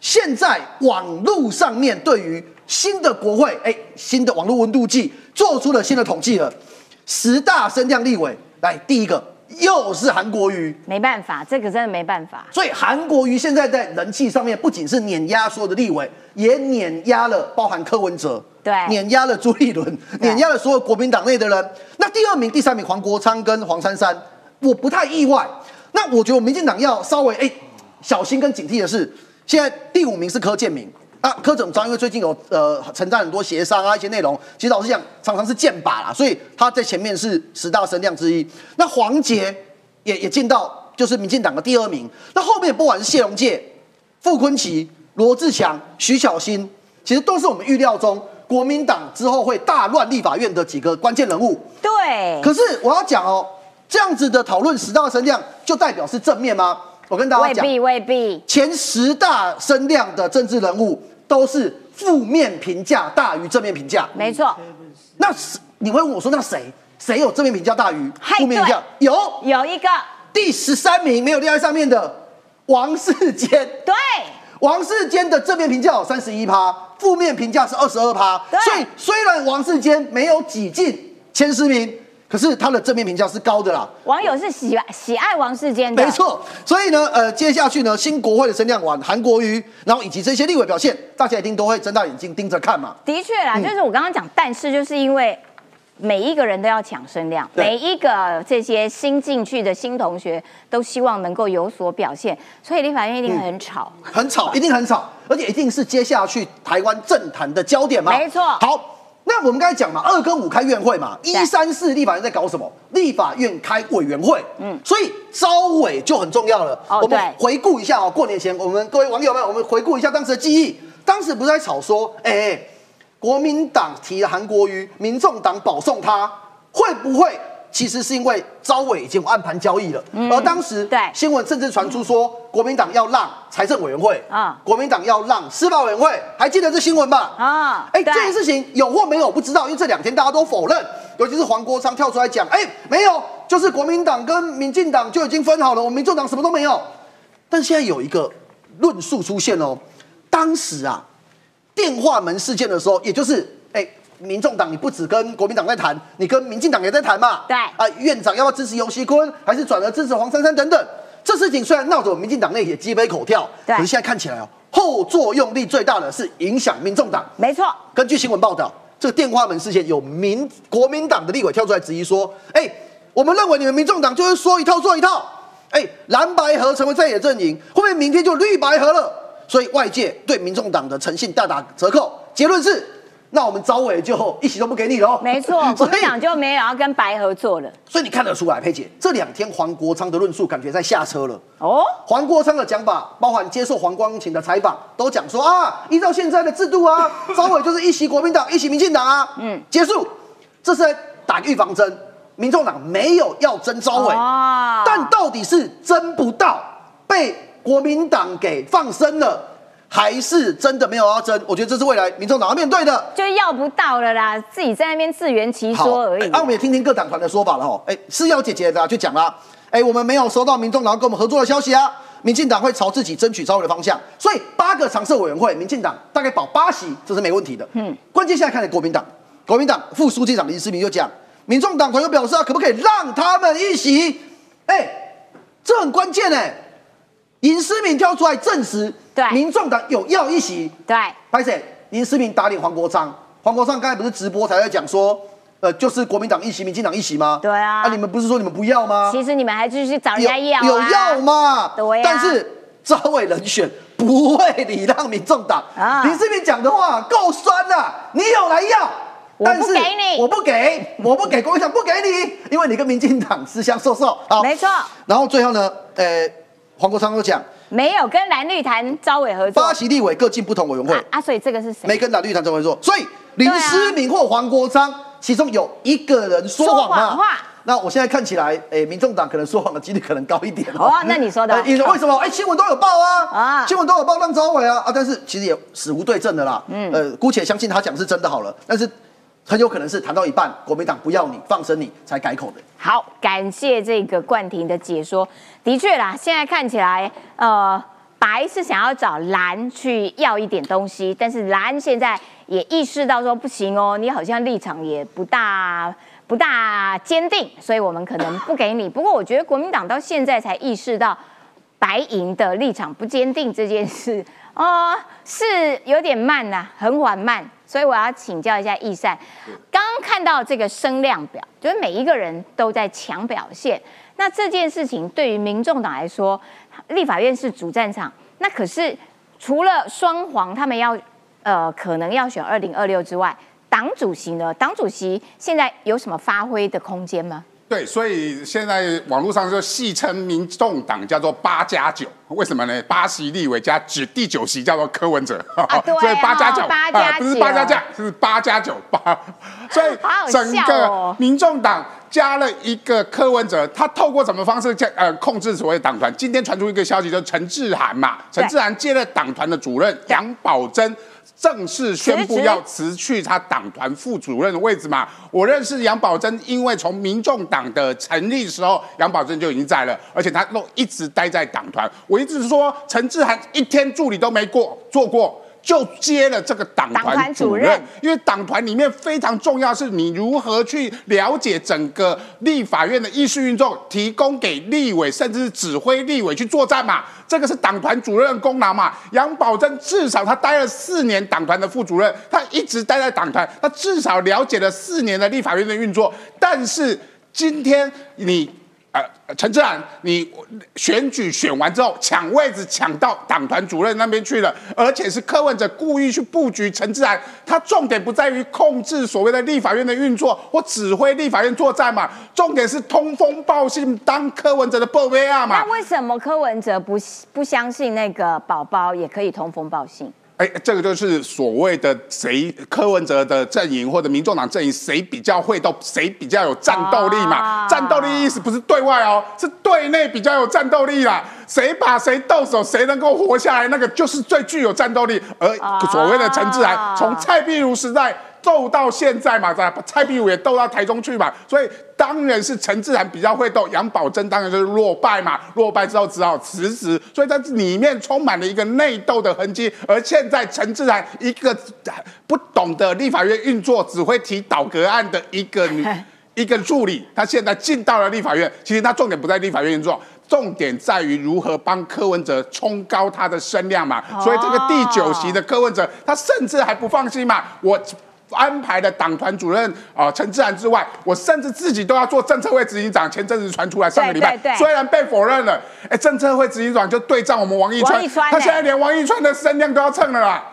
现在网络上面对于新的国会，哎，新的网络温度计做出了新的统计了，十大声量立委，来第一个又是韩国瑜，没办法，这个真的没办法。所以韩国瑜现在在人气上面不仅是碾压所有的立委，也碾压了包含柯文哲，对碾压了朱立伦，碾压了所有国民党内的人。那第二名、第三名黄国昌跟黄珊珊，我不太意外。那我觉得民进党要稍微哎小心跟警惕的是，现在第五名是柯建明。啊，柯总章因为最近有呃承担很多协商啊一些内容，其实老实讲常常是剑拔啦，所以他在前面是十大声量之一。那黄杰也也进到就是民进党的第二名。那后面不管是谢龙介、傅昆奇、罗志强、徐小新，其实都是我们预料中国民党之后会大乱立法院的几个关键人物。对，可是我要讲哦，这样子的讨论十大声量，就代表是正面吗？我跟大家讲，未必未必。前十大声量的政治人物都是负面评价大于正面评价。没错，那是你会问我说，那谁谁有正面评价大于嗨负面评价？有有一个第十三名没有列在上面的王世坚。对，王世坚的正面评价有三十一趴，负面评价是二十二趴。所以虽然王世坚没有挤进前十名，可是他的正面评价是高的啦。网友是喜喜爱王世坚的，没错。所以呢，呃，接下去呢，新国会的声量完，韩国瑜，然后以及这些立委表现，大家一定都会睁大眼睛盯着看嘛。的确啦，嗯就是我刚刚讲，但是就是因为每一个人都要抢声量，每一个这些新进去的新同学都希望能够有所表现，所以立法院一定很吵。很吵，一定很吵，而且一定是接下去台湾政坛的焦点嘛。没错好，那我们刚才讲嘛，二跟五开院会嘛，一三四立法院在搞什么？立法院开委员会，嗯，所以招委就很重要了。哦我们回顾一下哦，过年前我们各位网友们，我们回顾一下当时的记忆。当时不是在吵说，哎、国民党提了韩国瑜，民众党保送他，会不会？其实是因为招委已经有暗盘交易了，嗯而当时对新闻甚至传出说，国民党要让财政委员会啊国民党要让司法委员会，还记得这新闻吧？啊，哎，对这件事情有或没有不知道，因为这两天大家都否认，尤其是黄国昌跳出来讲，哎，没有，就是国民党跟民进党就已经分好了，我们民众党什么都没有。但现在有一个论述出现哦，当时啊，电话门事件的时候，也就是哎。民众党，你不只跟国民党在谈，你跟民进党也在谈嘛？对啊，院长要不要支持尤熙坤，还是转而支持黄珊珊等等？这事情虽然闹得我们民进党内也鸡飞狗跳，对可是现在看起来哦，后作用力最大的是影响民众党。没错，根据新闻报道，这个电话门事件有民国民党的立委跳出来质疑说：“哎、我们认为你们民众党就是说一套做一套，哎、蓝白合成为在野阵营，会不会明天就绿白合了？”所以外界对民众党的诚信大打折扣。结论是，那我们招委就一席都不给你喽。没错，国民党就没有要跟白合作了。所以你看得出来，佩姐这两天黄国昌的论述感觉在下车了。哦，黄国昌的讲法，包含接受黄光琴的采访，都讲说啊，依照现在的制度啊，招委就是一席国民党，一席民进党啊，嗯，结束，这是在打预防针。民众党没有要争招委，哦但到底是争不到，被国民党给放生了，还是真的没有要争？我觉得这是未来民众党要面对的。就要不到了啦，自己在那边自圆其好，说而已哎。那、我们也听听各党团的说法了哦。哎，是要姐姐的、啊、就讲啦，哎，我们没有收到民众党跟我们合作的消息啊。民进党会朝自己争取招委的方向，所以八个常设委员会，民进党大概保八席，这是没问题的。嗯，关键现在看的国民党，国民党副书记长林世明就讲，民众党团又表示啊，可不可以让他们一席？哎，这很关键哎。林思明跳出来证实，对民众党有要一席，对，拍谁？林思明打脸黄国昌，黄国昌刚才不是直播才在讲说，呃，就是国民党一席，民进党一席吗？对啊啊，你们不是说你们不要吗？其实你们还继续找人有家要、啊，有要吗？对啊但是招委人选不会礼让民众党。啊林世明讲的话够酸了，你有来要。我但是不给你我不给，我不给国民党不给你，因为你跟民进党私相授受。好，没错。然后最后呢，呃，黄国昌都讲，没有跟蓝绿谈招委合作。八席立委各进不同委员会。啊啊，所以这个是谁？没跟蓝绿谈这回说，所以林思明或黄国昌，其中有一个人说谎话。那我现在看起来，诶、民众党可能说谎的几率可能高一点哦那你说的。为什么？哎、新闻都有报啊，啊。新闻都有报让招委啊，啊，但是其实也死无对证的啦。嗯，呃，姑且相信他讲是真的好了，但是很有可能是谈到一半，国民党不要你放生你才改口的。好，感谢这个冠廷的解说。的确啦，现在看起来，呃，白是想要找蓝去要一点东西，但是蓝现在也意识到说不行哦，你好像立场也不大不大坚定，所以我们可能不给你。不过我觉得国民党到现在才意识到白银的立场不坚定这件事，哦、是有点慢呐、很缓慢。所以我要请教一下易善，刚刚看到这个声量表，就是每一个人都在抢表现。那这件事情对于民众党来说，立法院是主战场，那可是除了双黄他们要呃可能要选二零二六之外，党主席呢？党主席现在有什么发挥的空间吗？对，所以现在网络上就戏称民众党叫做八加九，为什么呢？八席立委加九第九席叫做柯文哲，对 所以八加九，不是八加加，是八加九八，所以整笑个哦民众党加了一个柯文哲，他透过什么方式加呃控制所谓党团？今天传出一个消息，就是陈志涵嘛，陈志涵接了党团的主任杨宝珍。正式宣布要辞去他党团副主任的位置嘛？我认识杨宝珍，因为从民众党的成立时候，杨宝珍就已经在了，而且他都一直待在党团。我一直说陈志涵一天助理都没过做过。就接了这个党团主任，因为党团里面非常重要，是你如何去了解整个立法院的议事运作，提供给立委，甚至是指挥立委去作战嘛。这个是党团主任的功劳嘛。杨宝珍至少他待了四年党团的副主任，他一直待在党团，他至少了解了四年的立法院的运作。但是今天你。陈志涵，你选举选完之后抢位置抢到党团主任那边去了，而且是柯文哲故意去布局陈志涵，他重点不在于控制所谓的立法院的运作或指挥立法院作战嘛，重点是通风报信当柯文哲的报威啊嘛。那为什么柯文哲不不相信那个宝宝也可以通风报信？哎，这个就是所谓的谁柯文哲的阵营或者民众党阵营谁比较会斗，谁比较有战斗力嘛？战斗力意思不是对外哦，是对内比较有战斗力啦。谁把谁斗手，谁能够活下来，那个就是最具有战斗力。而所谓的陈志涵，从蔡壁如时代。斗到现在嘛，把蔡壁如也斗到台中去嘛，所以当然是陈志涵比较会斗，杨宝珍当然就是落败嘛，落败之后只好辞职，所以在里面充满了一个内斗的痕迹。而现在陈志涵一个不懂得立法院运作，只会提倒阁案的一个女 一个助理，他现在进到了立法院，其实他重点不在立法院运作，重点在于如何帮柯文哲冲高他的声量嘛。所以这个第九席的柯文哲，他甚至还不放心嘛，我。安排的党团主任啊陈志涵之外，我甚至自己都要做政策会执行长。前阵子传出来，上个礼拜虽然被否认了，哎，政策会执行长就对战我们王一川，他现在连王一川的声量都要蹭了啦。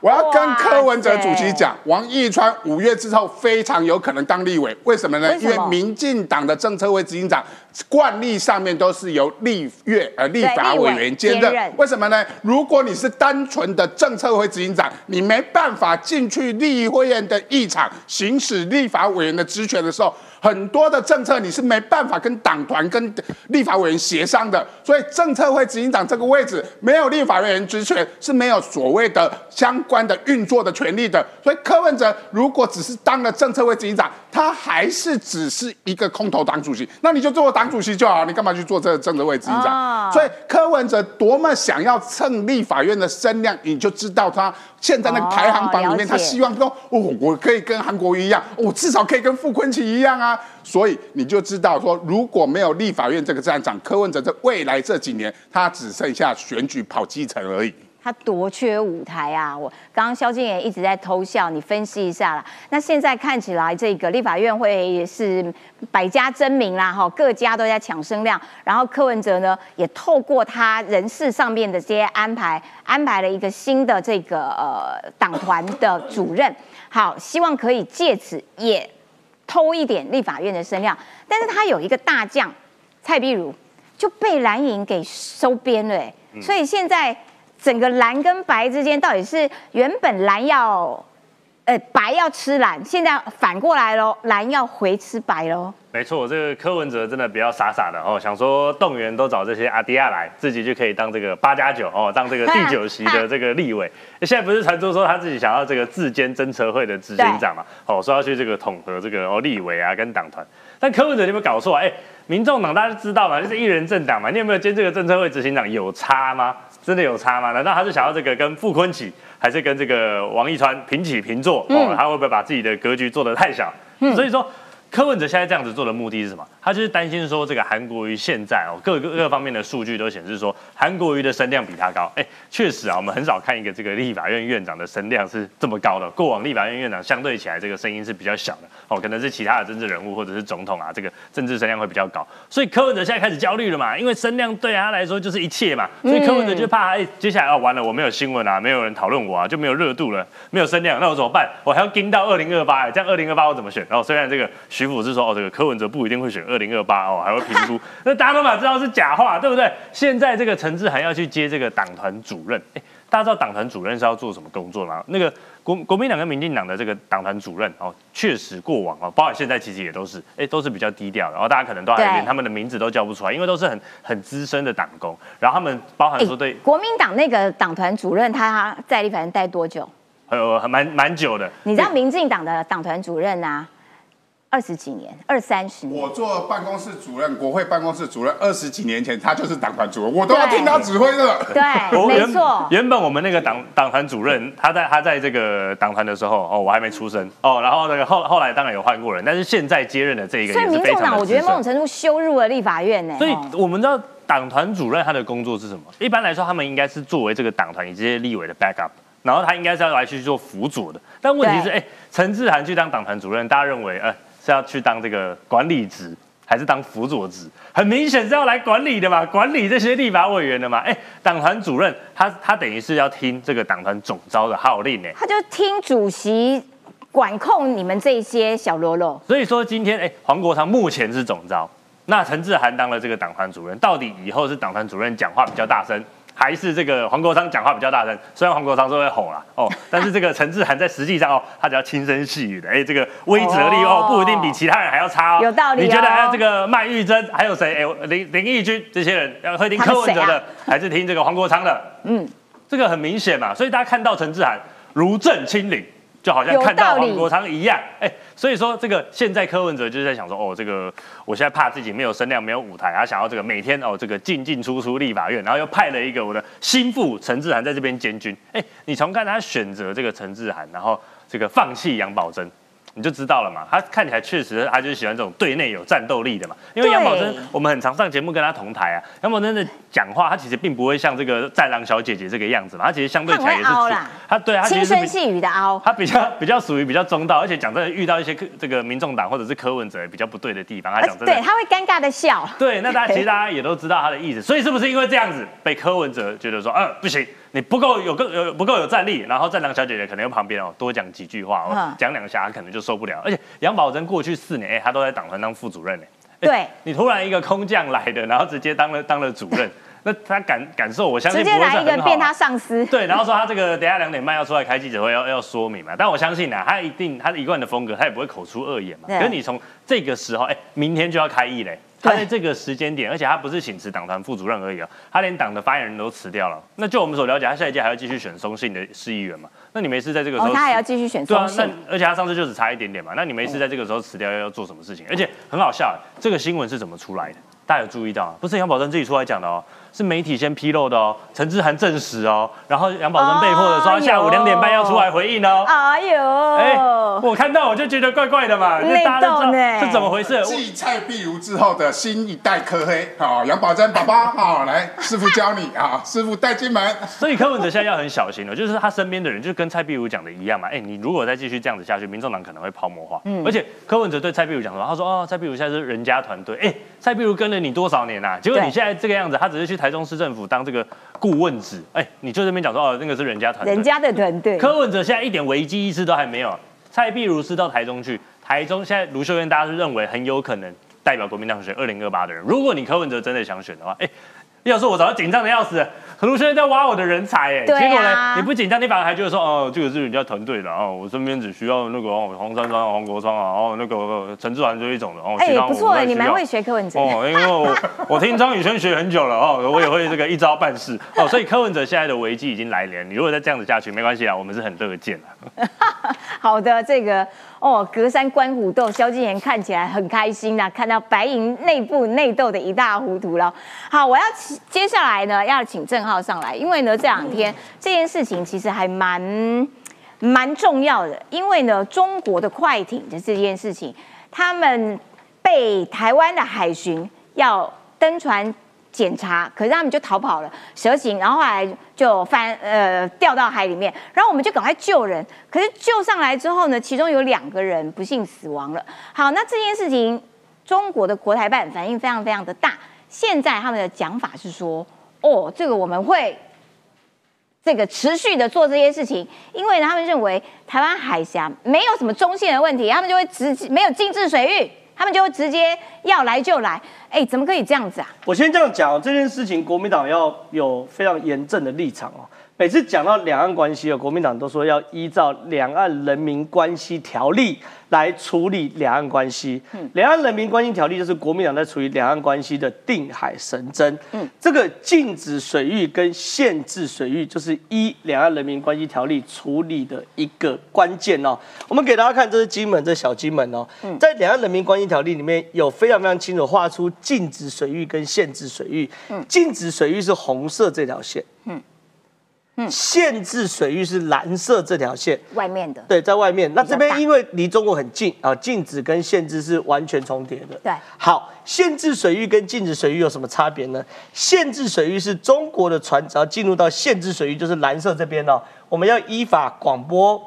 我要跟柯文哲主席讲，王义川五月之后非常有可能当立委，为什么呢？因为民进党的政策会执行长惯例上面都是由立院呃立法委员兼任，为什么呢？如果你是单纯的政策会执行长，你没办法进去立会院的议场行使立法委员的职权的时候。很多的政策你是没办法跟党团、跟立法委员协商的，所以政策会执行长这个位置没有立法委员职权，是没有所谓的相关的运作的权利的。所以柯文哲如果只是当了政策会执行长，他还是只是一个空头党主席，那你就做党主席就好，你干嘛去做这个政策会执行长？所以柯文哲多么想要蹭立法院的声量，你就知道他现在那个排行榜里面，他希望说，哦，我可以跟韩国瑜一样，我至少可以跟傅昆萁一样啊。所以你就知道说，如果没有立法院这个站长，柯文哲在未来这几年，他只剩下选举跑基层而已。他多缺舞台啊！我刚刚萧敬言一直在偷笑，你分析一下啦。那现在看起来，这个立法院会是百家争鸣啦，哈，各家都在抢声量。然后柯文哲呢，也透过他人事上面的这些安排，安排了一个新的这个呃党团的主任，好，希望可以借此也。偷一点立法院的声量，但是他有一个大将蔡碧如就被蓝营给收编了，所以现在整个蓝跟白之间到底是原本蓝要，呃白要吃蓝，现在反过来喽，蓝要回吃白喽。没错，这个柯文哲真的比较傻傻的哦，想说动员都找这些阿迪亚来，自己就可以当这个八加九哦，当这个第九席的这个立委。现在不是传出说他自己想要这个自兼侦策会的执行长嘛？哦，说要去这个统合这个哦立委啊跟党团。但柯文哲有没有搞错？哎，民众党大家知道嘛，就是一人政党嘛，你有没有兼这个政策会执行长有差吗？真的有差吗？难道他是想要这个跟傅昆萁，还是跟这个王一川平起平坐？哦，他会不会把自己的格局做得太小？所以说。柯文哲现在这样子做的目的是什么？他就是担心说，这个韩国瑜现在哦，各各各方面的数据都显示说，韩国瑜的声量比他高。哎，确实啊，我们很少看一个这个立法院院长的声量是这么高的。过往立法院院长相对起来，这个声音是比较小的哦，可能是其他的政治人物或者是总统啊，这个政治声量会比较高。所以柯文哲现在开始焦虑了嘛，因为声量对他来说就是一切嘛。所以柯文哲就怕，哎，接下来要完了，我没有新闻啊，没有人讨论我啊，就没有热度了，没有声量，那我怎么办？我还要盯到二零二八，这样二零二八我怎么选？然后虽然这个。徐府是说哦，这个柯文哲不一定会选二零二八哦，还会评估。那大家都把知道是假话，对不对？现在这个陈志涵要去接这个党团主任，哎，大家知道党团主任是要做什么工作吗？那个国国民党跟民进党的这个党团主任哦，确实过往哦，包括现在其实也都是，哎，都是比较低调的，然后大家可能都还连他们的名字都叫不出来，因为都是很很资深的党工，然后他们包含说对国民党那个党团主任，他在立法院待多久？呃，蛮蛮久的。你知道民进党的党团主任啊？二十几年，二三十年。我做办公室主任，国会办公室主任，二十几年前他就是党团主任，我都要听他指挥的。对，没错。原本我们那个党党团主任，他在他在这个党团的时候，哦，我还没出生哦。然后那个后后来当然有换过人，但是现在接任的这一个，所以民众党我觉得某种程度羞辱了立法院呢。所以我们知道党团主任他的工作是什么？一般来说，他们应该是作为这个党团以及立委的 backup，然后他应该是要来去做辅佐的。但问题是，哎，陈志涵去当党团主任，大家认为，哎。是要去当这个管理职，还是当辅佐职？很明显是要来管理的嘛，管理这些立法委员的嘛。哎，党团主任他他等于是要听这个党团总召的号令呢，他就听主席管控你们这些小喽啰。所以说今天哎，黄国昌目前是总召，那陈志涵当了这个党团主任，到底以后是党团主任讲话比较大声？还是这个黄国昌讲话比较大声，虽然黄国昌是会吼啦哦，但是这个陈志涵在实际上哦，他只要轻声细语的，哎，这个威慑力哦，不一定比其他人还要差哦。有道理。你觉得还有这个麦玉珍，还有谁？哎，林林义君这些人要会听柯文哲的，还是听这个黄国昌的？嗯，这个很明显嘛，所以大家看到陈志涵如朕亲临。就好像看到黄国昌一样，哎，所以说这个现在柯文哲就是在想说，哦，这个我现在怕自己没有声量，没有舞台，他想要这个每天哦，这个进进出出立法院，然后又派了一个我的心腹陈志涵在这边监军，哎，你从看他选择这个陈志涵，然后这个放弃杨宝珍。你就知道了嘛，他看起来确实，他就是喜欢这种对内有战斗力的嘛。因为杨宝珍，我们很常上节目跟他同台啊。杨宝珍的讲话，他其实并不会像这个战狼小姐姐这个样子嘛，他其实相对起来也是，他对他轻声细语的凹，他比较比较属于比较中道，而且讲真的，遇到一些这个民众党或者是柯文哲比较不对的地方，他讲真的，对他会尴尬的笑。对，那大家 其实大家也都知道他的意思，所以是不是因为这样子被柯文哲觉得说，呃，不行。你不够有更有不够有战力，然后战狼小姐姐可能又旁边哦，多讲几句话哦，讲两下可能就受不了。而且杨宝珍过去四年，哎，他都在党团当副主任呢。对，你突然一个空降来的，然后直接当了当了主任，那他感感受，我相信直接来一个变他上司。对，然后说他这个等下两点半要出来开记者会，要要说明嘛。但我相信呢，他一定他一贯的风格，他也不会口出恶言嘛。可是你从这个时候，哎，明天就要开议嘞。他在这个时间点，而且他不是请辞党团副主任而已啊，他连党的发言人都辞掉了。那就我们所了解，他下一届还要继续选松信的市议员嘛？那你没事在这个时候，他还要继续选松信？对啊，那而且他上次就只差一点点嘛。那你没事在这个时候辞掉，要要做什么事情？而且很好笑，这个新闻是怎么出来的？大家有注意到？不是杨宝珍自己出来讲的哦。是媒体先披露的哦，陈志涵证实哦，然后杨宝珍被迫的说下午两点半要出来回应哦。哎呦，哎，我看到我就觉得怪怪的嘛，内斗呢？是怎么回事？继蔡碧如之后的新一代科黑，好，杨宝珍爸爸，好，来师傅教你啊，师傅带进门。所以柯文哲现在要很小心了，就是他身边的人就跟蔡碧如讲的一样嘛，哎，你如果再继续这样子下去，民众党可能会泡沫化。嗯，而且柯文哲对蔡碧如讲说，他说哦，蔡碧如现在是人家团队，哎，蔡碧如跟了你多少年啊？结果你现在这个样子，他只是去台中市政府当。这个顾问职，哎，你就这边讲说哦，那个是人家团队，人家的团队。柯文哲现在一点危机意识都还没有。蔡碧如是到台中去，台中现在卢秀燕大家是认为很有可能代表国民党选二零二八的人。如果你柯文哲真的想选的话，哎。要是我早就紧张的要死，很多学生在挖我的人才哎，结果呢，你不紧张，你反而还觉得说，哦，这个是人家团队的哦，我身边只需要那个哦，黄珊珊、黄国昌啊，哦，那个陈志涵这一种的哦，哎，不错哎，你蛮会学柯文哲哦，因为我 我听张宇轩学很久了哦，我也会这个一招办事哦，所以柯文哲现在的危机已经来临，你如果再这样子下去，没关系啊，我们是很乐见的。好的，这个。哦，隔山观虎斗，萧敬言看起来很开心呐，看到白银内部内斗的一塌糊涂了。好，我要接下来呢，要请郑浩上来，因为呢这两天这件事情其实还蛮蛮重要的，因为呢中国的快艇的这件事情，他们被台湾的海巡要登船。检查，可是他们就逃跑了，蛇行，然后后来就翻呃掉到海里面，然后我们就赶快救人，可是救上来之后呢，其中有两个人不幸死亡了。好，那这件事情中国的国台办反应非常非常的大，现在他们的讲法是说，哦，这个我们会这个持续的做这些事情，因为他们认为台湾海峡没有什么中线的问题，他们就会直没有禁制水域。他们就直接要来就来，哎，怎么可以这样子啊？我先这样讲，这件事情国民党要有非常严正的立场哦。每次讲到两岸关系哦，国民党都说要依照《两岸人民关系条例》来处理两岸关系。嗯，《两岸人民关系条例》就是国民党在处理两岸关系的定海神针。嗯，这个禁止水域跟限制水域，就是依《两岸人民关系条例》处理的一个关键哦。我们给大家看，这是金门，这小金门哦。嗯，在《两岸人民关系条例》里面有非常非常清楚画出禁止水域跟限制水域。嗯，禁止水域是红色这条线。嗯。限制水域是蓝色这条线，外面的。对，在外面。那这边因为离中国很近啊，禁止跟限制是完全重叠的。对。好，限制水域跟禁止水域有什么差别呢？限制水域是中国的船只要进入到限制水域，就是蓝色这边哦，我们要依法广播，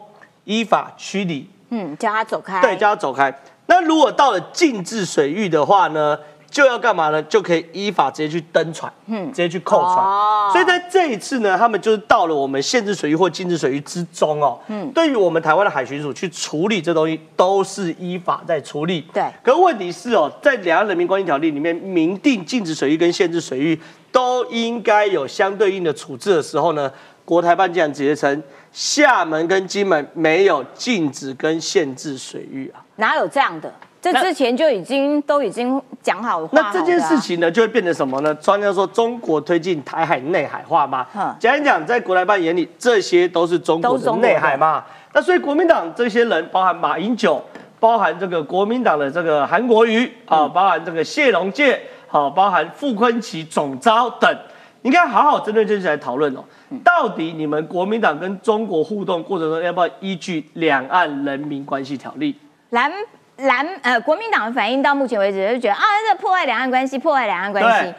依法驱离。嗯，叫他走开。对，叫他走开。那如果到了禁止水域的话呢？就要干嘛呢？就可以依法直接去登船，嗯，直接去扣船。所以在这一次呢，他们就是到了我们限制水域或禁止水域之中哦。嗯，对于我们台湾的海巡署去处理这东西，都是依法在处理。对。可问题是哦，在两岸人民关系条例里面明定禁止水域跟限制水域都应该有相对应的处置的时候呢，国台办竟然直接称厦门跟金门没有禁止跟限制水域啊？哪有这样的？这之前就已经都已经讲好了。那这件事情呢，就会变成什么呢？专家说中国推进台海内海化吗？简单讲，在国台办眼里，这些都是中国的内海嘛。那所以国民党这些人，包含马英九，包含这个国民党的这个韩国瑜啊，包含这个谢龙介，好，包含傅昆奇总召等，应该好好针对这些来讨论哦。到底你们国民党跟中国互动过程中，要不要依据《两岸人民关系条例》？蓝。蓝呃，国民党的反应到目前为止就觉得啊，这破坏两岸关系，破坏两岸关系。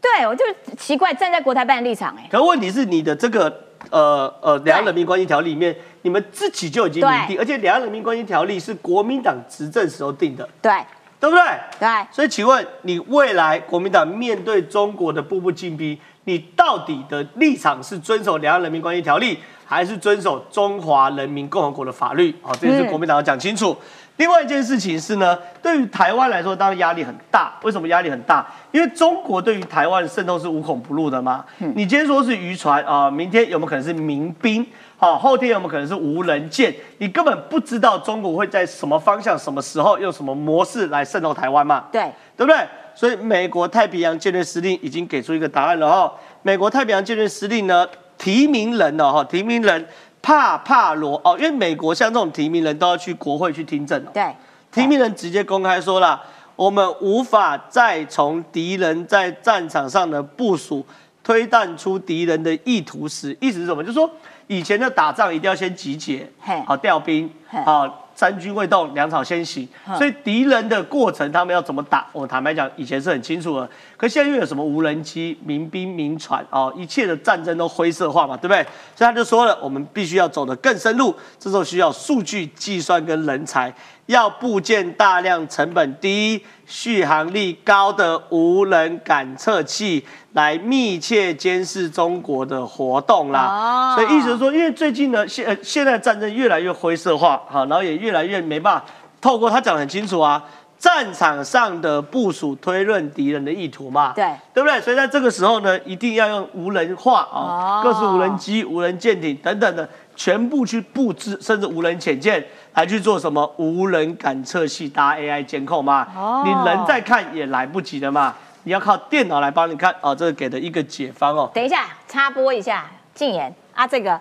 对，我就奇怪，站在国台办的立场，哎。可问题是，你的这个呃呃两岸人民关系条例里面，你们自己就已经明定，而且两岸人民关系条例是国民党执政时候定的，对，对不对？对。所以请问你未来国民党面对中国的步步进逼，你到底的立场是遵守两岸人民关系条例，还是遵守中华人民共和国的法律？好，这也是国民党要讲清楚。另外一件事情是呢，对于台湾来说，当然压力很大。为什么压力很大？因为中国对于台湾渗透是无孔不入的嘛。你今天说是渔船啊，明天有没有可能是民兵？好，后天有没有可能是无人舰？你根本不知道中国会在什么方向、什么时候用什么模式来渗透台湾嘛？对，对不对？所以美国太平洋舰队司令已经给出一个答案了哈。美国太平洋舰队司令呢，提名人了哈，提名人。帕帕罗哦，因为美国像这种提名人都要去国会去听证哦。对，提名人直接公开说了，我们无法再从敌人在战场上的部署推断出敌人的意图时，意思是什么？就是说以前的打仗一定要先集结，好调兵，好。三军未动，粮草先行。所以敌人的过程，他们要怎么打？我坦白讲，以前是很清楚的。可现在又有什么无人机、民兵、民船哦，一切的战争都灰色化嘛，对不对？所以他就说了，我们必须要走得更深入，这时候需要数据计算跟人才。要部件大量、成本低、续航力高的无人感测器来密切监视中国的活动啦。所以意思是说，因为最近呢，现现在战争越来越灰色化，哈，然后也越来越没办法透过他讲的很清楚啊，战场上的部署推论敌人的意图嘛，对，对不对？所以在这个时候呢，一定要用无人化啊，各式无人机、无人舰艇等等的。全部去布置，甚至无人潜舰来去做什么无人感测器搭 AI 监控吗？哦，你人在看也来不及的嘛，你要靠电脑来帮你看哦。这个给的一个解方哦。等一下，插播一下，禁言啊，这个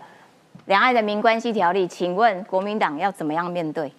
两岸人民关系条例，请问国民党要怎么样面对？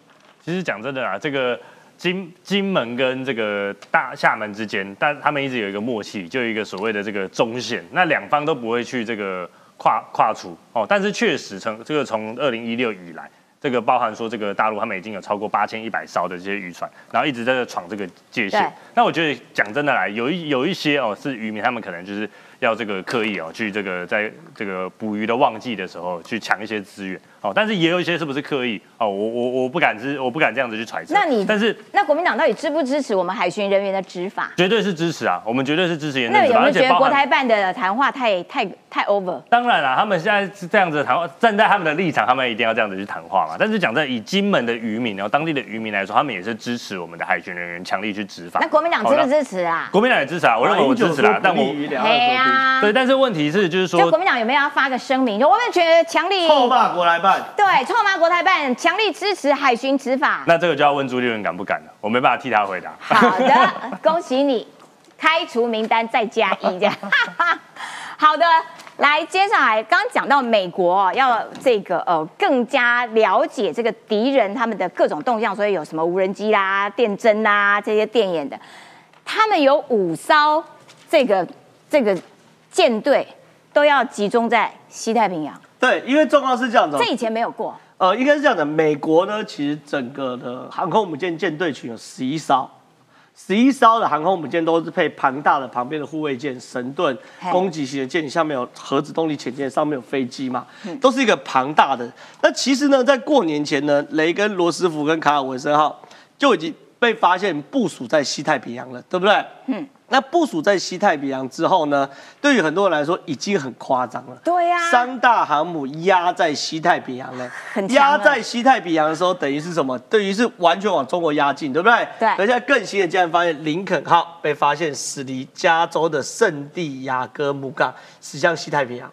其实讲真的啊，这个金金门跟这个大厦门之间，但他们一直有一个默契，就一个所谓的这个中线，那两方都不会去这个。跨跨出哦，但是确实从这个从二零一六以来，这个包含说这个大陆他们已经有超过八千一百艘的这些渔船，然后一直在这闯这个界限。那我觉得讲真的来，有一有一些哦是渔民，他们可能就是要这个刻意哦去这个在这个捕鱼的旺季的时候去抢一些资源。哦，但是也有一些是不是刻意？哦，我我我不敢支，我不敢这样子去揣测。那你但是那国民党到底支不支持我们海巡人员的执法？绝对是支持啊，我们绝对是支持。那有没有觉得国台办的谈话太太太 over？当然了，他们现在是这样子谈话，站在他们的立场，他们一定要这样子去谈话嘛。但是讲在以金门的渔民，然后当地的渔民来说，他们也是支持我们的海巡人员强力去执法。那国民党支不支持啊？国民党也支持啊，我认为我支持啊，但我对，啊。对，但是问题是就是说就国，民党有没有要发个声明？就我们觉得强力臭骂国来办，对臭骂国台办，强力支持海巡执法。那这个就要问朱立伦敢不敢了，我没办法替他回答。好的，恭喜你，开除名单再加一，这样。好的，来，接下来刚刚讲到美国哦要这个呃更加了解这个敌人他们的各种动向，所以有什么无人机啦、电侦啦这些电眼的，他们有五艘这个这个舰队都要集中在西太平洋，对，因为状况是这样子哦，这以前没有过。呃，应该是这样的，美国呢，其实整个的航空母舰舰队群有十一艘，十一艘的航空母舰都是配庞大的旁边的护卫舰、神盾攻击型的舰艇，下面有核子动力潜舰，上面有飞机嘛，都是一个庞大的。那其实呢，在过年前呢，雷根、罗斯福跟卡尔文森号就已经被发现部署在西太平洋了，对不对？嗯，那部署在西太平洋之后呢，对于很多人来说已经很夸张了。对呀、三大航母压在西太平洋呢，很强啊压在西太平洋的时候，等于是什么？等于是完全往中国压境，对不对？对而且更新的，竟然发现林肯号被发现驶离加州的圣地亚哥姆港，驶向西太平洋。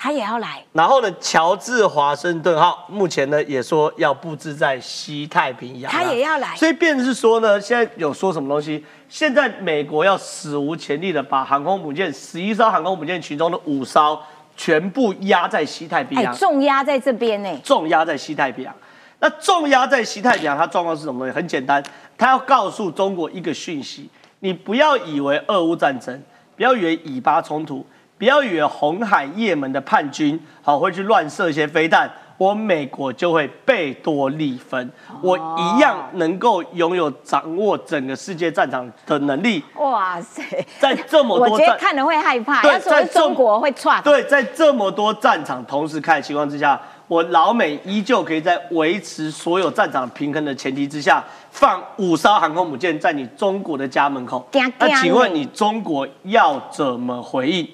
他也要来。然后呢，乔治华盛顿号目前呢也说要布置在西太平洋啊，他也要来所以变成是说呢，现在有说什么东西？现在美国要史无前例的把航空母舰十一艘航空母舰群中的五艘全部压在西太平哎洋，，重压在这边呢。重压在西太平洋。那重压在西太平洋，它状况是什么东西？很简单，它要告诉中国一个讯息：你不要以为俄乌战争，不要以为以巴冲突，不要以为红海、也门的叛军好会去乱射一些飞弹，我美国就会贝多利分，我一样能够拥有掌握整个世界战场的能力。哇塞，在这么多我觉得看了会害怕，对在这中国会串。对，在这么多战场同时开的情况之下，我老美依旧可以在维持所有战场平衡的前提之下，放五艘航空母舰在你中国的家门口。那请问你中国要怎么回应？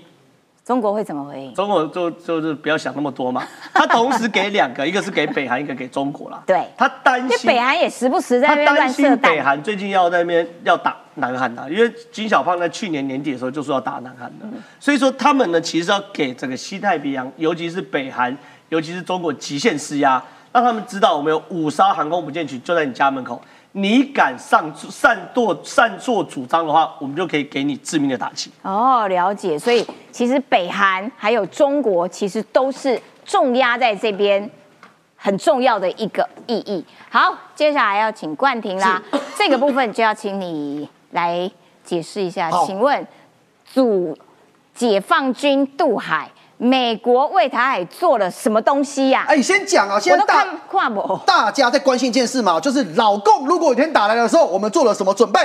中国会怎么回应？中国就就是不要想那么多嘛，他同时给两个，一个是给北韩，一个给中国啦。对，他担心北韩也时不时在担心北弹。韩最近要在那边要打南韩啊，因为金小胖在去年年底的时候就说要打南韩的，所以说他们呢其实要给整个西太平洋，尤其是北韩，尤其是中国极限施压，让他们知道我们有五艘航空母舰群就在你家门口，你敢上擅作擅作主张的话，我们就可以给你致命的打击。哦，了解。所以其实北韩还有中国，其实都是重压在这边很重要的一个意义。好，接下来要请冠廷啦，这个部分就要请你来解释一下。请问，祖解放军渡海，美国为台海做了什么东西呀、哎，先讲啊，我现在看看不。大家在关心一件事嘛，就是老共如果有一天打来的时候，我们做了什么准备？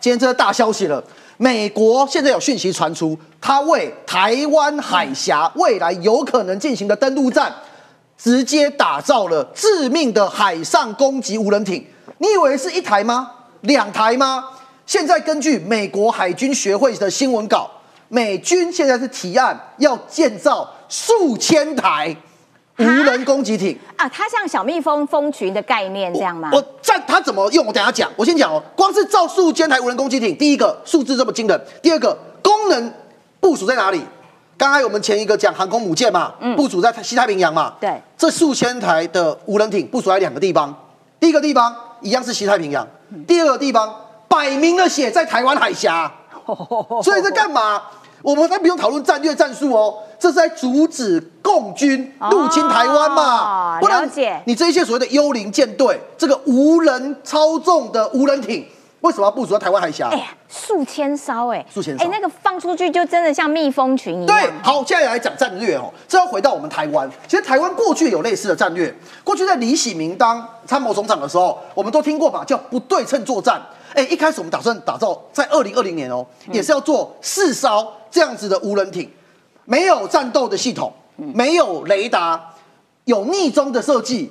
今天这个大消息了，美国现在有讯息传出，他为台湾海峡未来有可能进行的登陆战，直接打造了致命的海上攻击无人艇。你以为是一台吗？两台吗？现在根据美国海军学会的新闻稿，美军现在是提案要建造数千台无人攻击艇。啊，它像小蜜蜂蜂群的概念这样吗？我在它怎么用，我等下讲。我先讲哦，光是造数千台无人攻击艇，第一个数字这么惊人，第二个功能部署在哪里？刚才我们前一个讲航空母舰嘛，部署在西太平洋嘛。对，这数千台的无人艇部署在两个地方，第一个地方一样是西太平洋，第二个地方摆明了写在台湾海峡。所以在干嘛？我们才不用讨论战略战术哦，这是在阻止共军入侵台湾嘛？哦不然了解你这一些所谓的幽灵舰队，这个无人操纵的无人艇，为什么要部署在台湾海峡？哎呀，数千艘哎，数千艘哎，那个放出去就真的像蜜蜂群一样。对，好，现在来讲战略哦，这要回到我们台湾。其实台湾过去有类似的战略，过去在李喜明当参谋总长的时候，我们都听过嘛，叫不对称作战。哎，一开始我们打算打造在二零二零年哦，也是要做四艘这样子的无人艇，没有战斗的系统，没有雷达，有逆中的设计，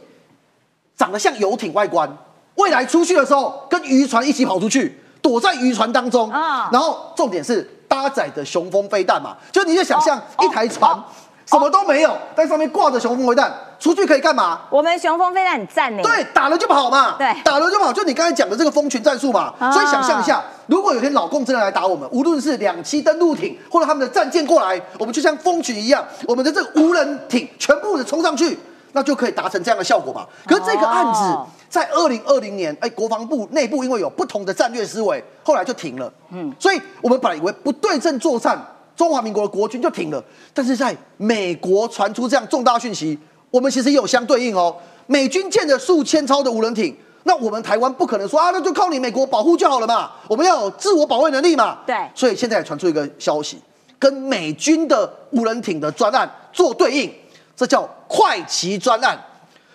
长得像游艇外观。未来出去的时候，跟渔船一起跑出去，躲在渔船当中。啊然后重点是搭载的雄风飞弹嘛，就你就想象一台船什么都没有，但上面挂着雄风飞弹，出去可以干嘛？我们雄风飞弹很赞呢。对，打了就跑嘛。对打了就跑，就你刚才讲的这个蜂群战术嘛。啊所以想象一下，如果有天老共真的来打我们，无论是两栖登陆艇或者他们的战舰过来，我们就像蜂群一样，我们的这个无人艇全部的冲上去，那就可以达成这样的效果嘛。可是这个案子哦在二零二零年，哎，国防部内部因为有不同的战略思维，后来就停了。嗯，所以我们本来以为不对症作战，中华民国的国军就停了，但是在美国传出这样重大讯息，我们其实也有相对应哦。美军建的数千超的无人艇，那我们台湾不可能说啊，那就靠你美国保护就好了嘛，我们要有自我保卫能力嘛。对所以现在也传出一个消息，跟美军的无人艇的专案做对应，这叫快骑专案。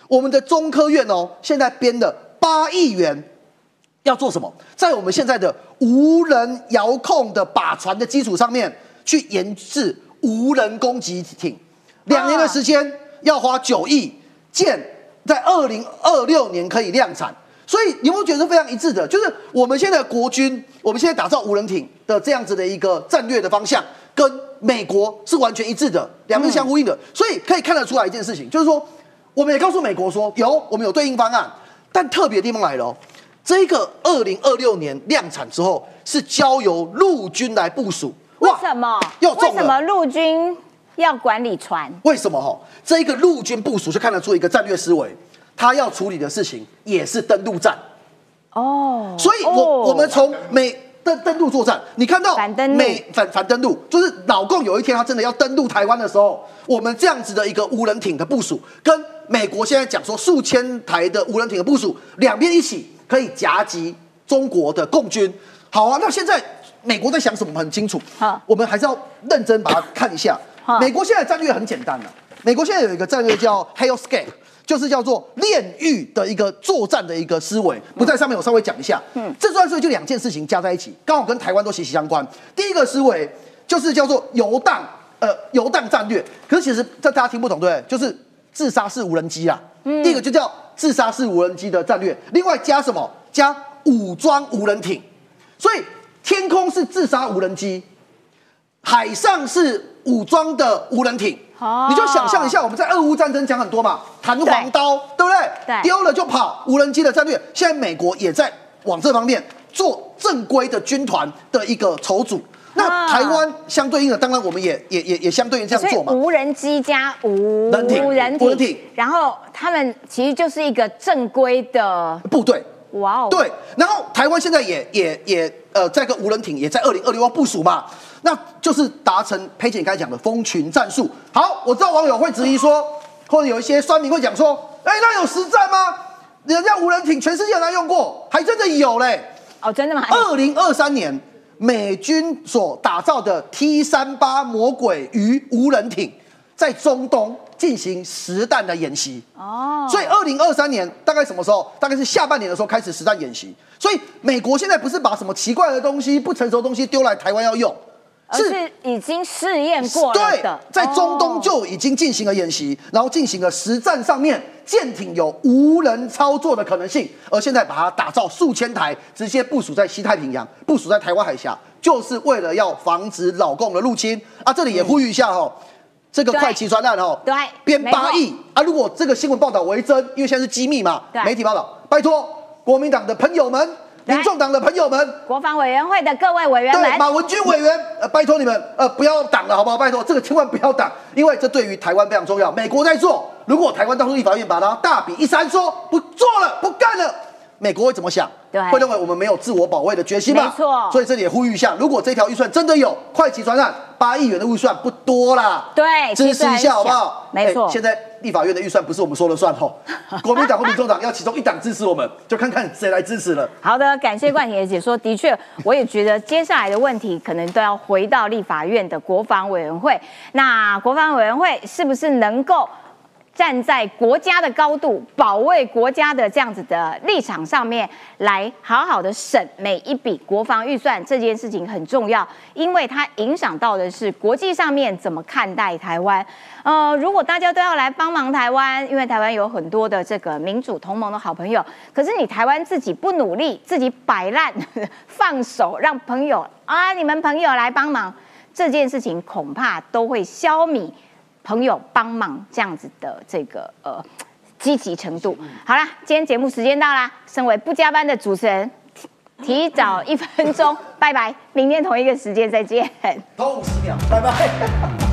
我们的中科院哦，现在编的八亿元要做什么？在我们现在的无人遥控的靶船的基础上面，去研制无人攻击艇，两年的时间要花九亿建，在二零二六年可以量产。所以你有没有觉得非常一致的？就是我们现在国军，我们现在打造无人艇的这样子的一个战略的方向，跟美国是完全一致的，两边相呼应的。所以可以看得出来一件事情，就是说，我们也告诉美国说，有我们有对应方案，但特别地方来了哦。这个二零二六年量产之后，是交由陆军来部署。为什么？又中了为什么陆军要管理船？为什么？哈，这一个陆军部署就看得出一个战略思维，他要处理的事情也是登陆战。哦，所以我，哦我们从美登登陆作战，你看到美反反登陆，就是老共有一天他真的要登陆台湾的时候，我们这样子的一个无人艇的部署，跟美国现在讲说数千台的无人艇的部署，两边一起可以夹击中国的共军。好啊，那现在美国在想什么？我们很清楚好，我们还是要认真把它看一下好。美国现在战略很简单的、美国现在有一个战略叫 Hellscape。就是叫做炼狱的一个作战的一个思维，不在上面，我稍微讲一下。嗯，这算是就两件事情加在一起，刚好跟台湾都息息相关。第一个思维就是叫做游荡，呃，游荡战略。可是其实这大家听不懂，对不对？就是自杀式无人机啊。嗯，第一个就叫自杀式无人机的战略，另外加什么？加武装无人艇。所以天空是自杀无人机，海上是武装的无人艇。哦你就想象一下，我们在俄乌战争讲很多嘛，弹簧刀，对不对？对丢了就跑，无人机的战略，现在美国也在往这方面做正规的军团的一个筹组。那啊台湾相对应的，当然我们也也也也相对应这样做嘛。无人机加无人艇人无人艇然后他们其实就是一个正规的，部队，哇哦，对，然后台湾现在也也也呃，在个无人艇也在二零二六要部署嘛，那就是达成佩姐刚才讲的蜂群战术。好，我知道网友会质疑说，或者有一些酸民会讲说，哎，那有实战吗？人家无人艇全世界都用过，还真的有嘞。哦，真的吗？二零二三年，美军所打造的 T 三八魔鬼鱼无人艇在中东进行实弹的演习。哦，所以二零二三年大概什么时候？大概是下半年的时候开始实战演习。所以美国现在不是把什么奇怪的东西、不成熟的东西丢来台湾要用，而是已经试验过了对的，，在中东哦就已经进行了演习，然后进行了实战上面舰艇有无人操作的可能性，而现在把它打造数千台，直接部署在西太平洋，部署在台湾海峡，就是为了要防止老共的入侵啊！这里也呼吁一下哦。这个快骑专案哦，对编八亿啊！如果这个新闻报道为真，因为现在是机密嘛，媒体报道，拜托国民党的朋友们、民众党的朋友们，国防委员会的各位委员对，们，马文君委员，呃，拜托你们，呃，不要挡了，好不好？拜托，这个千万不要挡，因为这对于台湾非常重要。美国在做，如果台湾当初立法院把它大笔一删，说不做了，不干了，美国会怎么想？对会认为我们没有自我保卫的决心嘛？没错所以这里也呼吁一下，如果这条预算真的有快骑专案，八亿元的预算不多啦，对支持一下好不好？没错哎现在立法院的预算不是我们说了算吼，国民党或民众党要其中一党支持我们，就看看谁来支持了。好的，感谢冠廷的解说。的确，我也觉得接下来的问题可能都要回到立法院的国防委员会。那国防委员会是不是能够站在国家的高度，保卫国家的这样子的立场上面，来好好的审每一笔国防预算这件事情很重要，因为它影响到的是国际上面怎么看待台湾。呃，如果大家都要来帮忙台湾，因为台湾有很多的这个民主同盟的好朋友，可是你台湾自己不努力，自己摆烂 放手，让朋友啊，你们朋友来帮忙，这件事情恐怕都会消弭朋友帮忙这样子的这个呃积极程度。好啦，今天节目时间到啦，身为不加班的主持人，提提早一分钟，拜拜，明天同一个时间再见。多五十秒，拜拜。